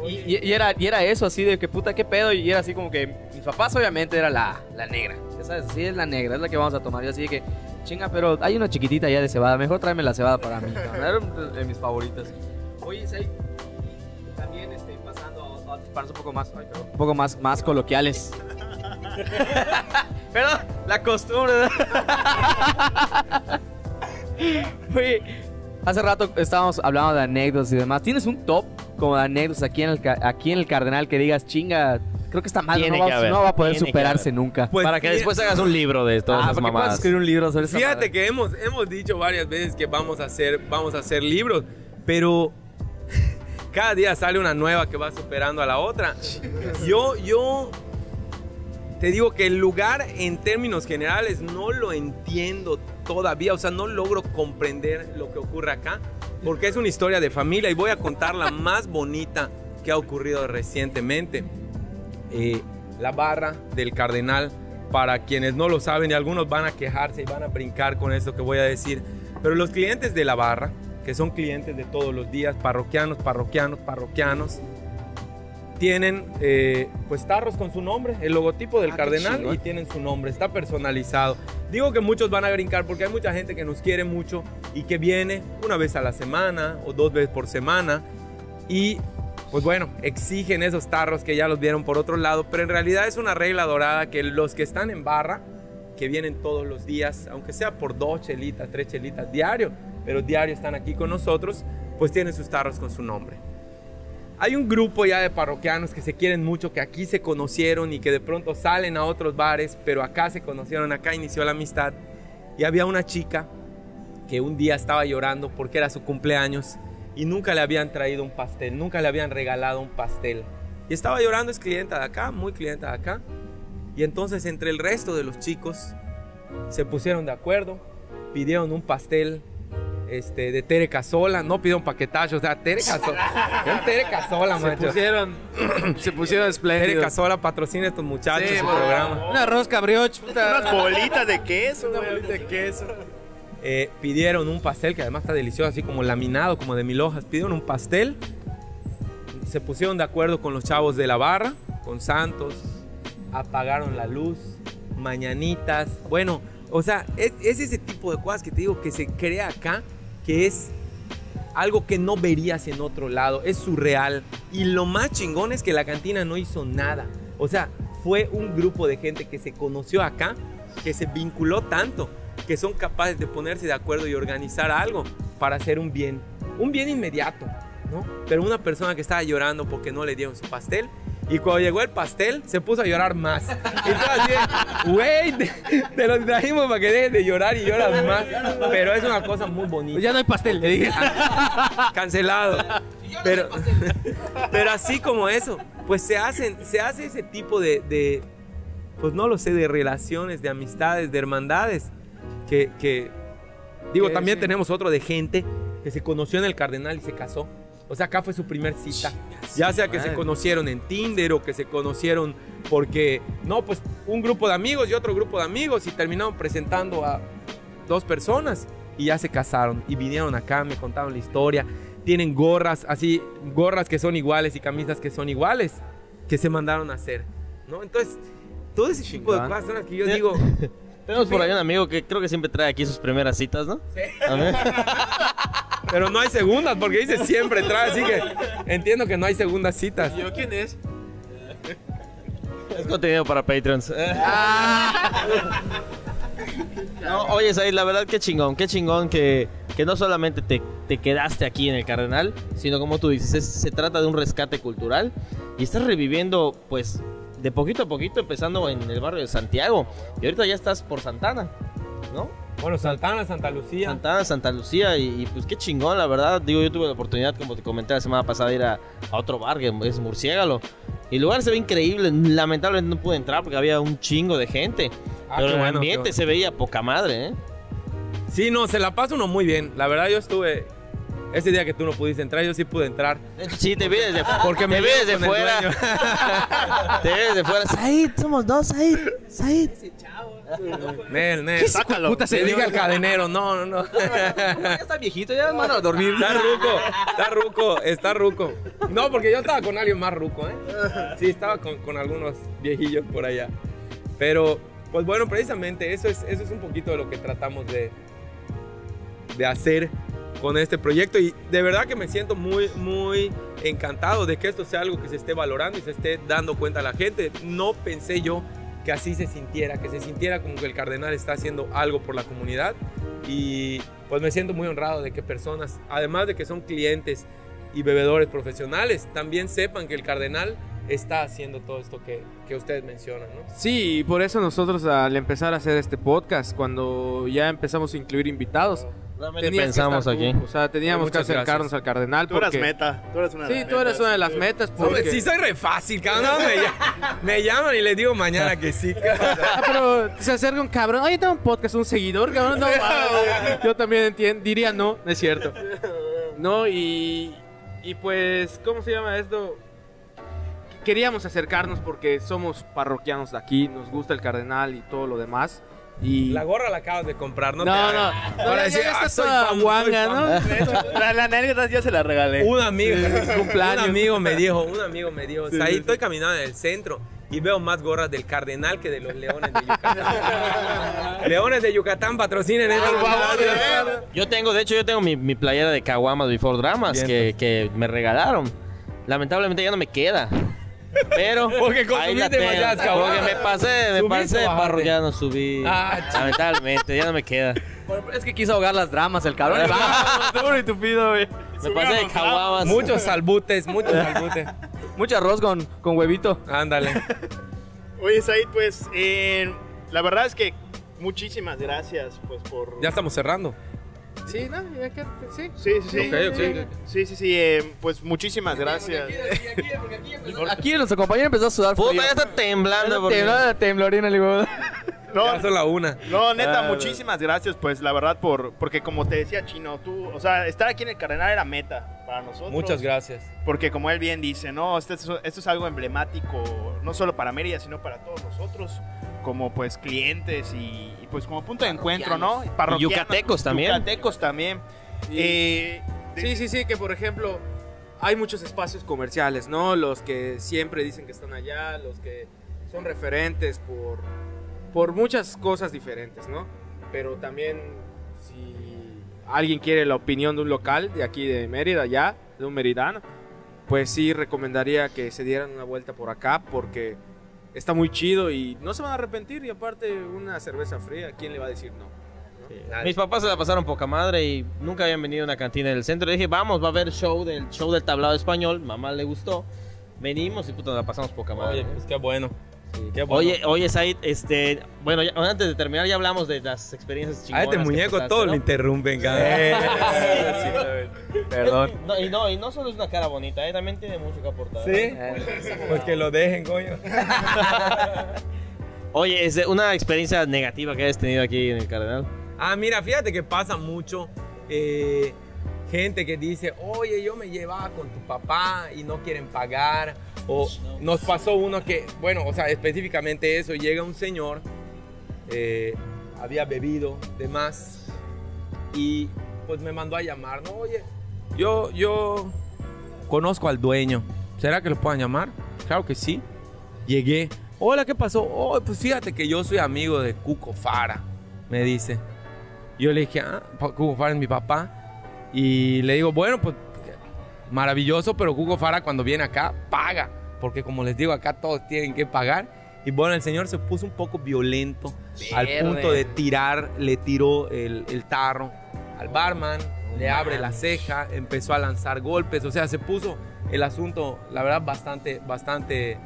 Y, y- y era, y era eso, así de que puta, qué pedo. Y era así como que mis papás, obviamente, era la, la negra. Ya sabes, sí, es la negra, es la que vamos a tomar. Y así de que, chinga, pero hay una chiquitita ya de cebada. Mejor tráeme la cebada para mí. cabrón. Era una de mis favoritas. Oye, Sai, también este, pasando a a otros paros un poco más, ay, un poco más, más coloquiales. Perdón, la costumbre. Oye, hace rato estábamos hablando de anécdotas y demás. ¿Tienes un top como de anécdotas aquí en el, aquí en el Cardenal que digas, chinga, creo que está mal, no va, no va a poder tiene superarse nunca? Pues Para que después hagas un libro de todas ah, esas ¿para qué puedes mamadas. escribir un libro sobre Fíjate madre? que hemos, hemos dicho varias veces que vamos a hacer, vamos a hacer libros, pero cada día sale una nueva que va superando a la otra. Yo, yo te digo que el lugar en términos generales no lo entiendo todavía, o sea, no logro comprender lo que ocurre acá, porque es una historia de familia y voy a contar la más bonita que ha ocurrido recientemente. Eh, la barra del Cardenal, para quienes no lo saben y algunos van a quejarse y van a brincar con esto que voy a decir, pero los clientes de la barra, que son clientes de todos los días, parroquianos, parroquianos, parroquianos, tienen eh, pues tarros con su nombre, el logotipo del Ah, Cardenal y tienen su nombre, está personalizado. Digo que muchos van a brincar porque hay mucha gente que nos quiere mucho y que viene una vez a la semana o dos veces por semana y pues bueno, exigen esos tarros que ya los vieron por otro lado, pero en realidad es una regla dorada que los que están en barra, que vienen todos los días, aunque sea por dos chelitas, tres chelitas diario, pero diario están aquí con nosotros, pues tienen sus tarros con su nombre. Hay un grupo ya de parroquianos que se quieren mucho, que aquí se conocieron y que de pronto salen a otros bares, pero acá se conocieron, acá inició la amistad. Y había una chica que un día estaba llorando porque era su cumpleaños y nunca le habían traído un pastel, nunca le habían regalado un pastel. Y estaba llorando, es clienta de acá, muy clienta de acá. Y entonces entre el resto de los chicos se pusieron de acuerdo, pidieron un pastel este, de Tere Casola, no pidieron paquetazo, o sea, Tere Casola, Tere Casola, Se macho. pusieron, se pusieron Tere espléndidos. Casola patrocina a estos muchachos Sí, su bueno, programa. Una rosca brioche, puta. Unas bolitas de queso, Una bolita de queso. Eh, pidieron un pastel que además está delicioso, así como laminado, como de mil hojas. Pidieron un pastel. Se pusieron de acuerdo con los chavos de la barra, con Santos. Apagaron la luz, mañanitas. Bueno, o sea, es, es ese tipo de cosas que te digo que se crea acá, que es algo que no verías en otro lado. Es surreal. Y lo más chingón es que la cantina no hizo nada. O sea, fue un grupo de gente que se conoció acá, que se vinculó tanto, que son capaces de ponerse de acuerdo y organizar algo para hacer un bien. Un bien inmediato, ¿no? Pero una persona que estaba llorando porque no le dieron su pastel. Y cuando llegó el pastel, se puso a llorar más. Y todo así, güey, te, te lo trajimos para que dejes de llorar y lloras más. Pero es una cosa muy bonita. Ya no hay pastel, le dije. cancelado. Pero, pero así como eso, pues se hacen, se hace ese tipo de, de, pues no lo sé, de relaciones, de amistades, de hermandades, que, que- digo, también sí. tenemos otro de gente que se conoció en el Cardenal y se casó. O sea, acá fue su primer cita. Ya sea que se conocieron en Tinder o que se conocieron porque, no, pues un grupo de amigos y otro grupo de amigos y terminaron presentando a dos personas y ya se casaron y vinieron acá, me contaron la historia. Tienen gorras, así, gorras que son iguales y camisas que son iguales, que se mandaron a hacer, ¿no? Entonces, todo ese tipo de cosas que yo digo, Tenemos por ahí un amigo que creo que siempre trae aquí sus primeras citas, ¿no? A ver. pero no hay segundas, porque dice siempre trae, así que entiendo que no hay segundas citas. ¿Yo quién es? Es contenido para Patreons. No, oye, Said, la verdad, qué chingón, qué chingón que, que no solamente te, te quedaste aquí en el Cardenal, sino como tú dices, es- se trata de un rescate cultural y estás reviviendo, pues, de poquito a poquito, empezando en el barrio de Santiago. Y ahorita ya estás por Santana, ¿no? Bueno, Santana, Santa Lucía. Santana, Santa Lucía, y, y, pues qué chingón, la verdad. Digo, yo tuve la oportunidad, como te comenté la semana pasada, de ir a, a otro bar, que es Murciégalo. Y el lugar se ve increíble. Lamentablemente no pude entrar porque había un chingo de gente. Ah, pero el bueno, ambiente se veía poca madre, ¿eh? Sí, no, se la pasa uno muy bien. La verdad, yo estuve. Ese día que tú no pudiste entrar, yo sí pude entrar. Sí, te vi desde, Porque me te vi veo desde fuera. te vi desde fuera. Said, somos dos, Said. Said. Nel, Nel. Sácalo. Puta, se diga el cadenero. No, no, no. Ya está viejito, ya mano a dormir. Está ruco, está ruco, está ruco. No, porque yo estaba con alguien más ruco, ¿eh? Sí, estaba con, con algunos viejillos por allá. Pero, pues bueno, precisamente eso es, eso es un poquito de lo que tratamos de, de hacer con este proyecto. Y de verdad que me siento muy, muy encantado de que esto sea algo que se esté valorando y se esté dando cuenta a la gente. No pensé yo que así se sintiera, que se sintiera como que el cardenal está haciendo algo por la comunidad. Y pues me siento muy honrado de que personas, además de que son clientes y bebedores profesionales, también sepan que el cardenal está haciendo todo esto que, que ustedes mencionan, ¿no? Sí, y por eso nosotros al empezar a hacer este podcast, cuando ya empezamos a incluir invitados, Realmente tenías que pensamos tú. aquí. O sea, teníamos que Muchas acercarnos gracias. al cardenal Tú eras porque... meta. Tú eres una de Sí, las tú eres metas. una de las metas Hombre, sí soy re fácil, cabrón. No, me, ll- me llaman y les digo mañana que sí. Ah, pero se acerca un cabrón. Oye, tengo un podcast, un seguidor, cabrón. No, yo también entiendo. Diría no, no es cierto. No, y. Y pues, ¿cómo se llama esto? Queríamos acercarnos porque somos parroquianos de aquí, nos gusta el cardenal y todo lo demás. Y. La gorra la acabas de comprar, ¿no? no, te no, Para decir, "Ah, soy guanga, fan". ¿no? La, la anécdota ya se la regalé. Un amigo, cumpleaños. un amigo me dijo, un amigo me dijo, ahí estoy caminando en el centro y veo más gorras del Cardenal que de los Leones de Yucatán. leones de Yucatán patrocinen esto. Por favor, eh. Yo tengo, de hecho, yo tengo mi, mi playera de Caguamas Before Dramas que, que me regalaron. Lamentablemente ya no me queda. Pero Porque consumiste caguamas. Porque me pasé, me ¿Subiste pasé de ya no subí. Ah, Lamentablemente, ya no me queda. Es que quiso ahogar las dramas el cabrón. Duro y tupido, güey. Me pasé de Caguamas. Muchos salbutes, muchos salbutes. Mucho arroz con, con huevito. Ándale. Oye, Said, pues, eh, la verdad es que muchísimas gracias, pues, por... Ya estamos cerrando. Sí, no, ya que. Sí. Sí, sí, sí. Ok, ok, ok. Sí, sí, sí, eh, pues, muchísimas gracias. Aquí nuestro compañero empezó a sudar Puta, ya está temblando. porque- Temblor, temblorina, le digo. No, Ya son la una. No, neta, Ah, muchísimas gracias, pues, la verdad, por, porque como te decía Chino, tú, o sea, estar aquí en el Cardenal era meta para nosotros. Muchas gracias. Porque como él bien dice, no, esto es, esto es algo emblemático, no solo para Mérida, sino para todos nosotros, como pues clientes y, pues como punto de encuentro, ¿no? Parroquianos, yucatecos también. Yucatecos también. Eh, de- Sí, sí, sí, que por ejemplo, hay muchos espacios comerciales, ¿no? Los que siempre dicen que están allá, los que son referentes por, por muchas cosas diferentes, ¿no? Pero también, si alguien quiere la opinión de un local de aquí de Mérida, ya, de un meridano, pues sí recomendaría que se dieran una vuelta por acá porque está muy chido y no se van a arrepentir. Y aparte, una cerveza fría, ¿quién le va a decir no? Mis papás se la pasaron poca madre y nunca habían venido a una cantina del centro. Le dije, vamos, va a haber show del show del tablado español. Mamá le gustó. Venimos y puta, nos la pasamos poca madre. Oye, pues qué bueno. Qué bueno. Oye, oye, Said, este, bueno, ya- antes de terminar ya hablamos de las experiencias a chingonas. este que muñeco pasaste, todo ¿no? lo interrumpen, cabrón. Perdón. No, y no, y no solo es una cara bonita, eh, también tiene mucho que aportar. ¿Sí? Pues que lo dejen, coño. Oye, es de una experiencia negativa que hayas tenido aquí en el Cardenal. Ah, mira, fíjate que pasa mucho. eh, gente que dice, oye, yo me llevaba con tu papá y no quieren pagar. O nos pasó uno que, bueno, o sea, específicamente eso, llega un señor, eh, había bebido de más y pues me mandó a llamar, ¿no? Oye, yo, yo conozco al dueño. ¿Será que lo puedan llamar? Claro que sí. Llegué. Hola, ¿qué pasó? Oh, pues fíjate que yo soy amigo de Cuco Fara, me dice. Yo le dije, ah, Cuco Fara es mi papá. Y le digo, bueno, pues maravilloso, pero Cuco Fara cuando viene acá paga. Porque como les digo, acá todos tienen que pagar. Y bueno, el señor se puso un poco violento al punto de tirar, le tiró el, el tarro al barman, le abre la ceja, empezó a lanzar golpes. O sea, se puso el asunto, la verdad, bastante, bastante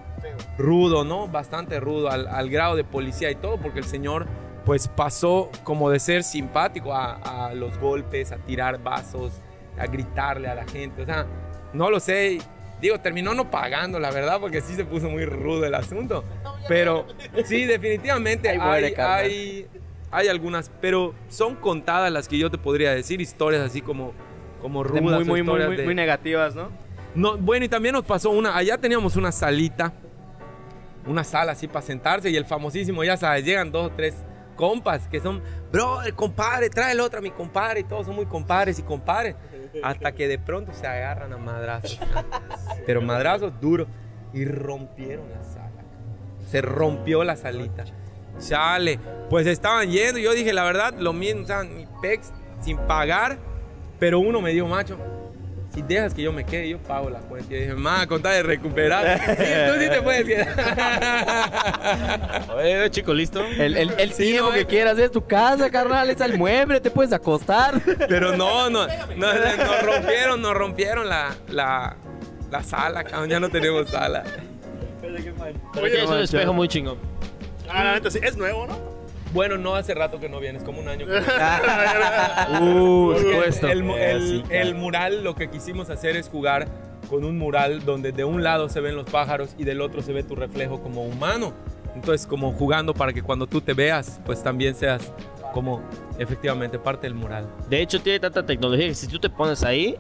rudo, ¿no? Bastante rudo al, al grado de policía y todo, porque el señor pues pasó como de ser simpático a, a los golpes, a tirar vasos, a gritarle a la gente. O sea, no lo sé. Digo, terminó no pagando, la verdad, porque sí se puso muy rudo el asunto. Pero sí, definitivamente hay, hay, hay algunas, pero son contadas las que yo te podría decir, historias así como, como rudas. muy, muy, muy, historias muy, de- muy negativas, ¿no? no, bueno, y también nos pasó una, allá teníamos una salita, una sala así para sentarse y el famosísimo, ya sabes, llegan dos o tres compas que son, bro, el compadre, trae el otro a mi compadre y todos son muy compadres y compadres. Hasta que de pronto se agarran a madrazos. Pero madrazos duros. Y rompieron la sala. Se rompió la salita. Chale. Pues estaban yendo. Yo dije, la verdad, lo mismo. O sea, mi pex sin pagar. Pero uno me dio macho. Si dejas que yo me quede, yo pago la cuenta. Y dije, ma, con tal de recuperar. Sí, tú sí te puedes quedar. Oye, chico, ¿listo? El, el, el Sí, tiempo no, que eh. quieras es tu casa, carnal, es el mueble, te puedes acostar. Pero no, no, no, nos rompieron, nos rompieron la, la, la sala, cabrón. Ya no tenemos sala. Pero tienes un espejo muy chingón. Ah, la neta, sí, es nuevo, ¿no? Bueno, no hace rato que no vienes, como un año. que no. Uh, el mural, lo que quisimos hacer es jugar con un mural donde de un lado se ven los pájaros y del otro se ve tu reflejo como humano. Entonces, como jugando para que cuando tú te veas, pues también seas como efectivamente parte del mural. De hecho, tiene tanta tecnología que si tú te pones ahí,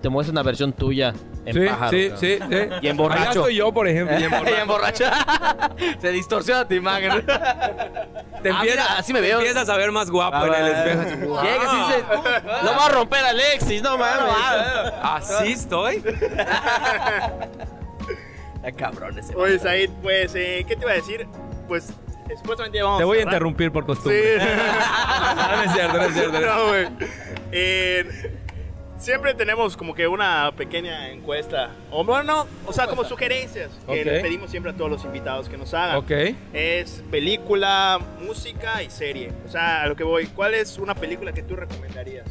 te muestra una versión tuya en sí, pájaro. sí, sí, sí. Y en borracho. Allá estoy yo, por ejemplo. y en borracho. Y emborracho. Se distorsiona tu imagen. Te Ah, empiezas, mira, así me veo. empiezas a ver más guapo en el espejo. así, Llega así se... Lo va a romper Alexis, no mames. Así estoy. Ah, cabrón ese. Oye, Said, pues, eh, ¿qué te iba a decir? Pues, supuestamente vamos Te voy a interrumpir por Sí. costumbre. No, no es cierto, no es cierto. No, güey. Eh, siempre tenemos como que una pequeña encuesta. O bueno, no, o sea, como sugerencias que le pedimos siempre a todos los invitados que nos hagan. Ok. Es película, música y serie. O sea, a lo que voy. ¿Cuál es una película que tú recomendarías?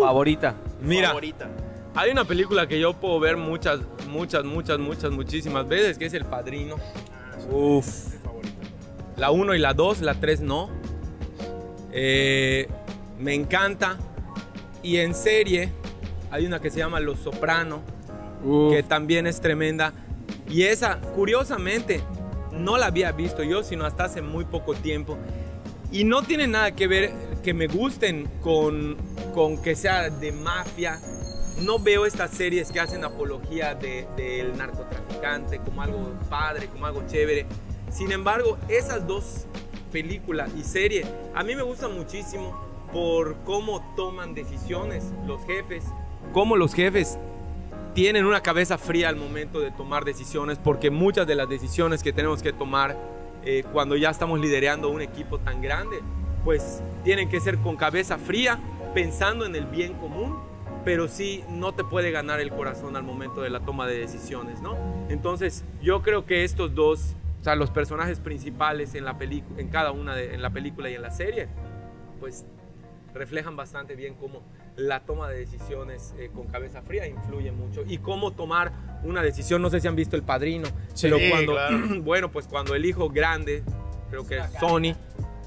Favorita. Mira, Favorita. hay una película que yo puedo ver muchas, muchas, muchas, muchas, muchísimas veces, que es El Padrino. Uf. favorita. La 1 y la 2, la 3 no. Eh, me encanta. Y en serie hay una que se llama Los Soprano, que también es tremenda. Y esa, curiosamente, no la había visto yo, sino hasta hace muy poco tiempo. Y no tiene nada que ver que me gusten con, con que sea de mafia. No veo estas series que hacen apología de- del narcotraficante como algo padre, como algo chévere. Sin embargo, esas dos películas y series a mí me gustan muchísimo por cómo toman decisiones los jefes, cómo los jefes tienen una cabeza fría al momento de tomar decisiones, porque muchas de las decisiones que tenemos que tomar eh, cuando ya estamos liderando un equipo tan grande, pues tienen que ser con cabeza fría, pensando en el bien común, pero sí no te puede ganar el corazón al momento de la toma de decisiones, ¿no? Entonces yo creo que estos dos, o sea, los personajes principales en, la en cada una de, en la película y en la serie, pues reflejan bastante bien cómo la toma de decisiones eh, con cabeza fría influye mucho y cómo tomar una decisión. No sé si han visto El Padrino, Sí, pero cuando, claro. bueno, pues cuando el hijo grande, creo que es Sony,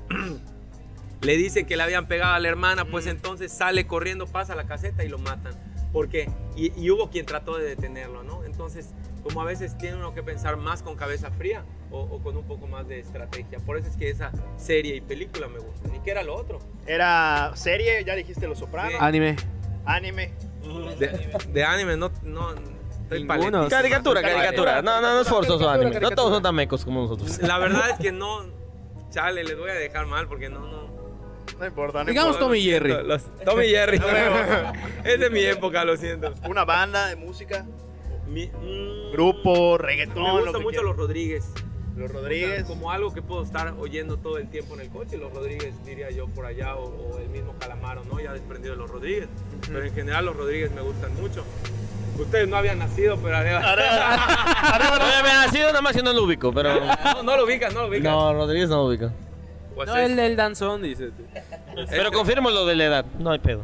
le dice que le habían pegado a la hermana, pues entonces sale corriendo, pasa a la caseta y lo matan. Porque, y, y hubo quien trató de detenerlo, ¿no? Entonces, como a veces tiene uno que pensar más con cabeza fría o, o con un poco más de estrategia. Por eso es que esa serie y película me gustan. ¿Y qué era lo otro? Era serie, ya dijiste Los Sopranos, Sí. Anime. anime. De, de anime, no. no paletista. Caricatura, caricatura. No, no, no es forzoso Caricatura, anime. No caricatura. todos son tan mecos como nosotros. La verdad es que no. Chale, les voy a dejar mal porque no, no. No importa, no Digamos importa. Tommy Jerry. Los, Tommy Jerry. es de mi época, lo siento. Una banda de música, Mi- mm, grupo, reggaetón, Me lo gustan que mucho los Rodríguez. Los O sea, Rodríguez. como algo que puedo estar oyendo todo el tiempo en el coche, los Rodríguez diría yo por allá, o, o el mismo Calamaro, ¿no? Ya desprendido de los Rodríguez. Pero en general los Rodríguez me gustan mucho. Ustedes no habían nacido, pero arriba. No me había nacido nada más que no lo ubico, pero. No, no lo ubican, no lo ubican. No, Rodríguez no lo. Pues No, es- el del danzón, dice. Pero confirmo lo de la edad. No hay pedo.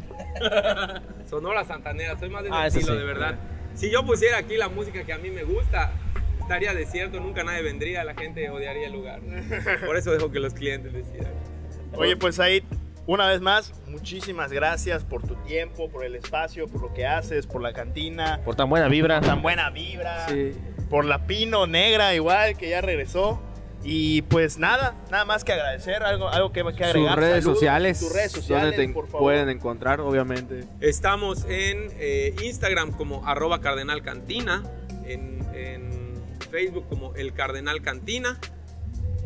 Sonora Santanera, soy más de Ah, estilo, sí. de verdad. Si yo pusiera aquí la música que a mí me gusta, estaría desierto, nunca nadie vendría, la gente odiaría el lugar. Por eso dejo que los clientes decidan. Oye, pues ahí, una vez más, muchísimas gracias por tu tiempo, por el espacio, por lo que haces, por la cantina, Por tan buena vibra. tan buena vibra, Sí. por la Pino Negra igual, que ya regresó. Y pues nada, nada más que agradecer, algo, algo que, que agregar. Sus redes Saludos, sociales. Tus redes sociales, donde te por favor. pueden encontrar, obviamente. Estamos en eh, Instagram como arroba cardenal cantina, en, en Facebook como el cardenal cantina.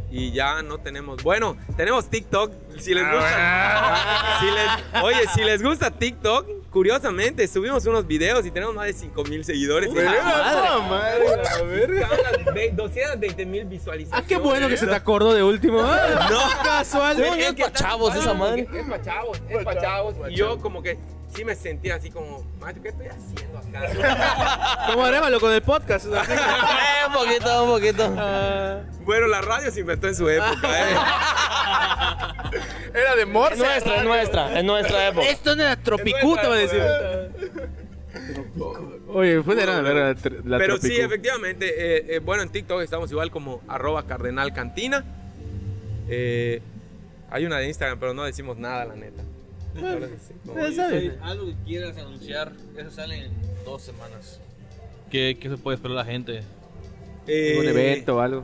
Y ya no tenemos. Bueno, tenemos TikTok. Si les gusta. si les- oye, si les gusta TikTok, curiosamente subimos unos videos y tenemos más de 5 mil seguidores. ¡Ah, madre! A ver. 220 mil visualizaciones. Ah, qué bueno que se te acordó de último. Ah, No, casual. Según yo es pa' chavos esa madre. Es chavos, es chavos. Y yo como que sí me sentía así como, maestro, ¿qué estoy haciendo acá? Como Arevalo con el podcast. Eh, un poquito, un poquito. bueno, la radio se inventó en su época, ¿eh? Era de Es Morse. nuestra, es nuestra, es nuestra época. Esto no era tropicuta, va a decir. Oye, fue de la, la, la, la Pero sí, efectivamente, eh, eh, bueno, en TikTok estamos igual como arroba cardenal cantina. Eh, hay una de Instagram, pero no decimos nada, la neta. Ahora sí. Algo que quieras anunciar, eso sale en dos semanas. ¿Qué, qué se puede esperar la gente? Eh, Un evento o algo.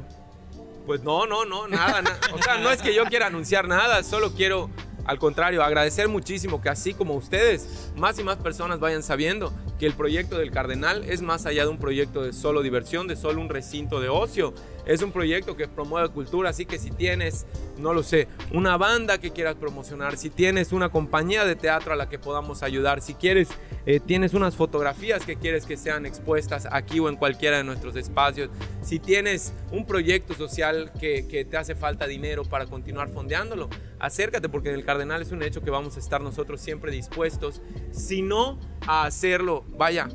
Pues no, no, no, nada, na- O sea, no es que yo quiera anunciar nada, solo quiero, al contrario, agradecer muchísimo que así como ustedes, más y más personas vayan sabiendo que el proyecto del Cardenal es más allá de un proyecto de solo diversión, de solo un recinto de ocio. Es un proyecto que promueve cultura, así que si tienes, no lo sé, una banda que quieras promocionar, si tienes una compañía de teatro a la que podamos ayudar, si quieres, eh, tienes unas fotografías que quieres que sean expuestas aquí o en cualquiera de nuestros espacios, si tienes un proyecto social que, que te hace falta dinero para continuar fondeándolo, acércate porque en el Cardenal es un hecho que vamos a estar nosotros siempre dispuestos, si no a hacerlo, vaya,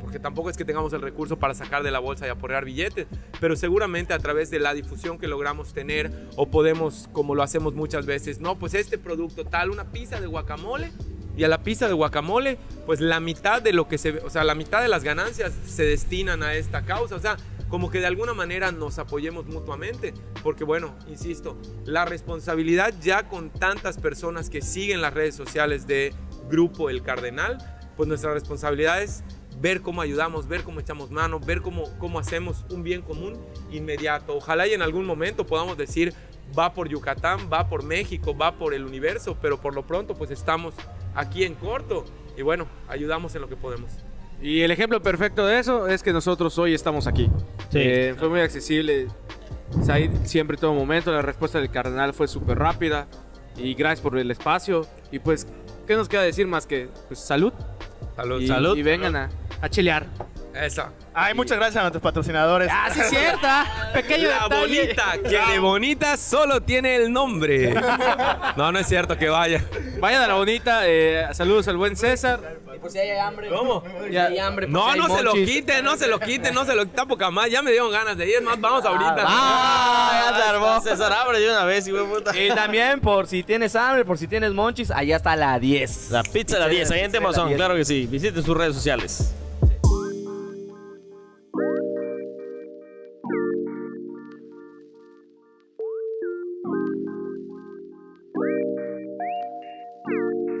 porque tampoco es que tengamos el recurso para sacar de la bolsa y aporrear billetes, pero seguramente a través de la difusión que logramos tener o podemos, como lo hacemos muchas veces, no, pues este producto tal, una pizza de guacamole y a la pizza de guacamole, pues la mitad de lo que se, o sea, la mitad de las ganancias se destinan a esta causa, o sea, como que de alguna manera nos apoyemos mutuamente, porque bueno, insisto, la responsabilidad ya con tantas personas que siguen las redes sociales de Grupo El Cardenal, pues nuestra responsabilidad es ver cómo ayudamos, ver cómo echamos mano, ver cómo, cómo hacemos un bien común inmediato. Ojalá y en algún momento podamos decir, va por Yucatán, va por México, va por el universo, pero por lo pronto pues estamos aquí en corto y bueno, ayudamos en lo que podemos. Y el ejemplo perfecto de eso es que nosotros hoy estamos aquí. Sí. Eh, fue muy accesible. Said siempre, todo momento. La respuesta del cardenal fue súper rápida. Y gracias por el espacio. Y pues, ¿qué nos queda decir más que pues, salud? Salud. Y, Salud. Y vengan a, a chelear. Esa. Ay, muchas gracias a nuestros patrocinadores. ¡Ah, sí, cierta! Pequeño La detalle. bonita, que de bonita solo tiene el nombre. No, no es cierto que vaya. Vayan a la bonita. eh, saludos al buen César. Y por si hay hambre. ¿Cómo? Si hay hambre, por No, si hay no se lo monchis. quiten, no se lo quiten, no se lo quita poca más. Ya me dieron ganas de ir, más, vamos ahorita. Ah, ya se armó. César, abre de una vez, hijo de puta. Y también por si tienes hambre, por si tienes monchis, allá está la 10. La pizza de la 10, ahí en Temazón, 10. claro que sí. Visiten sus redes sociales.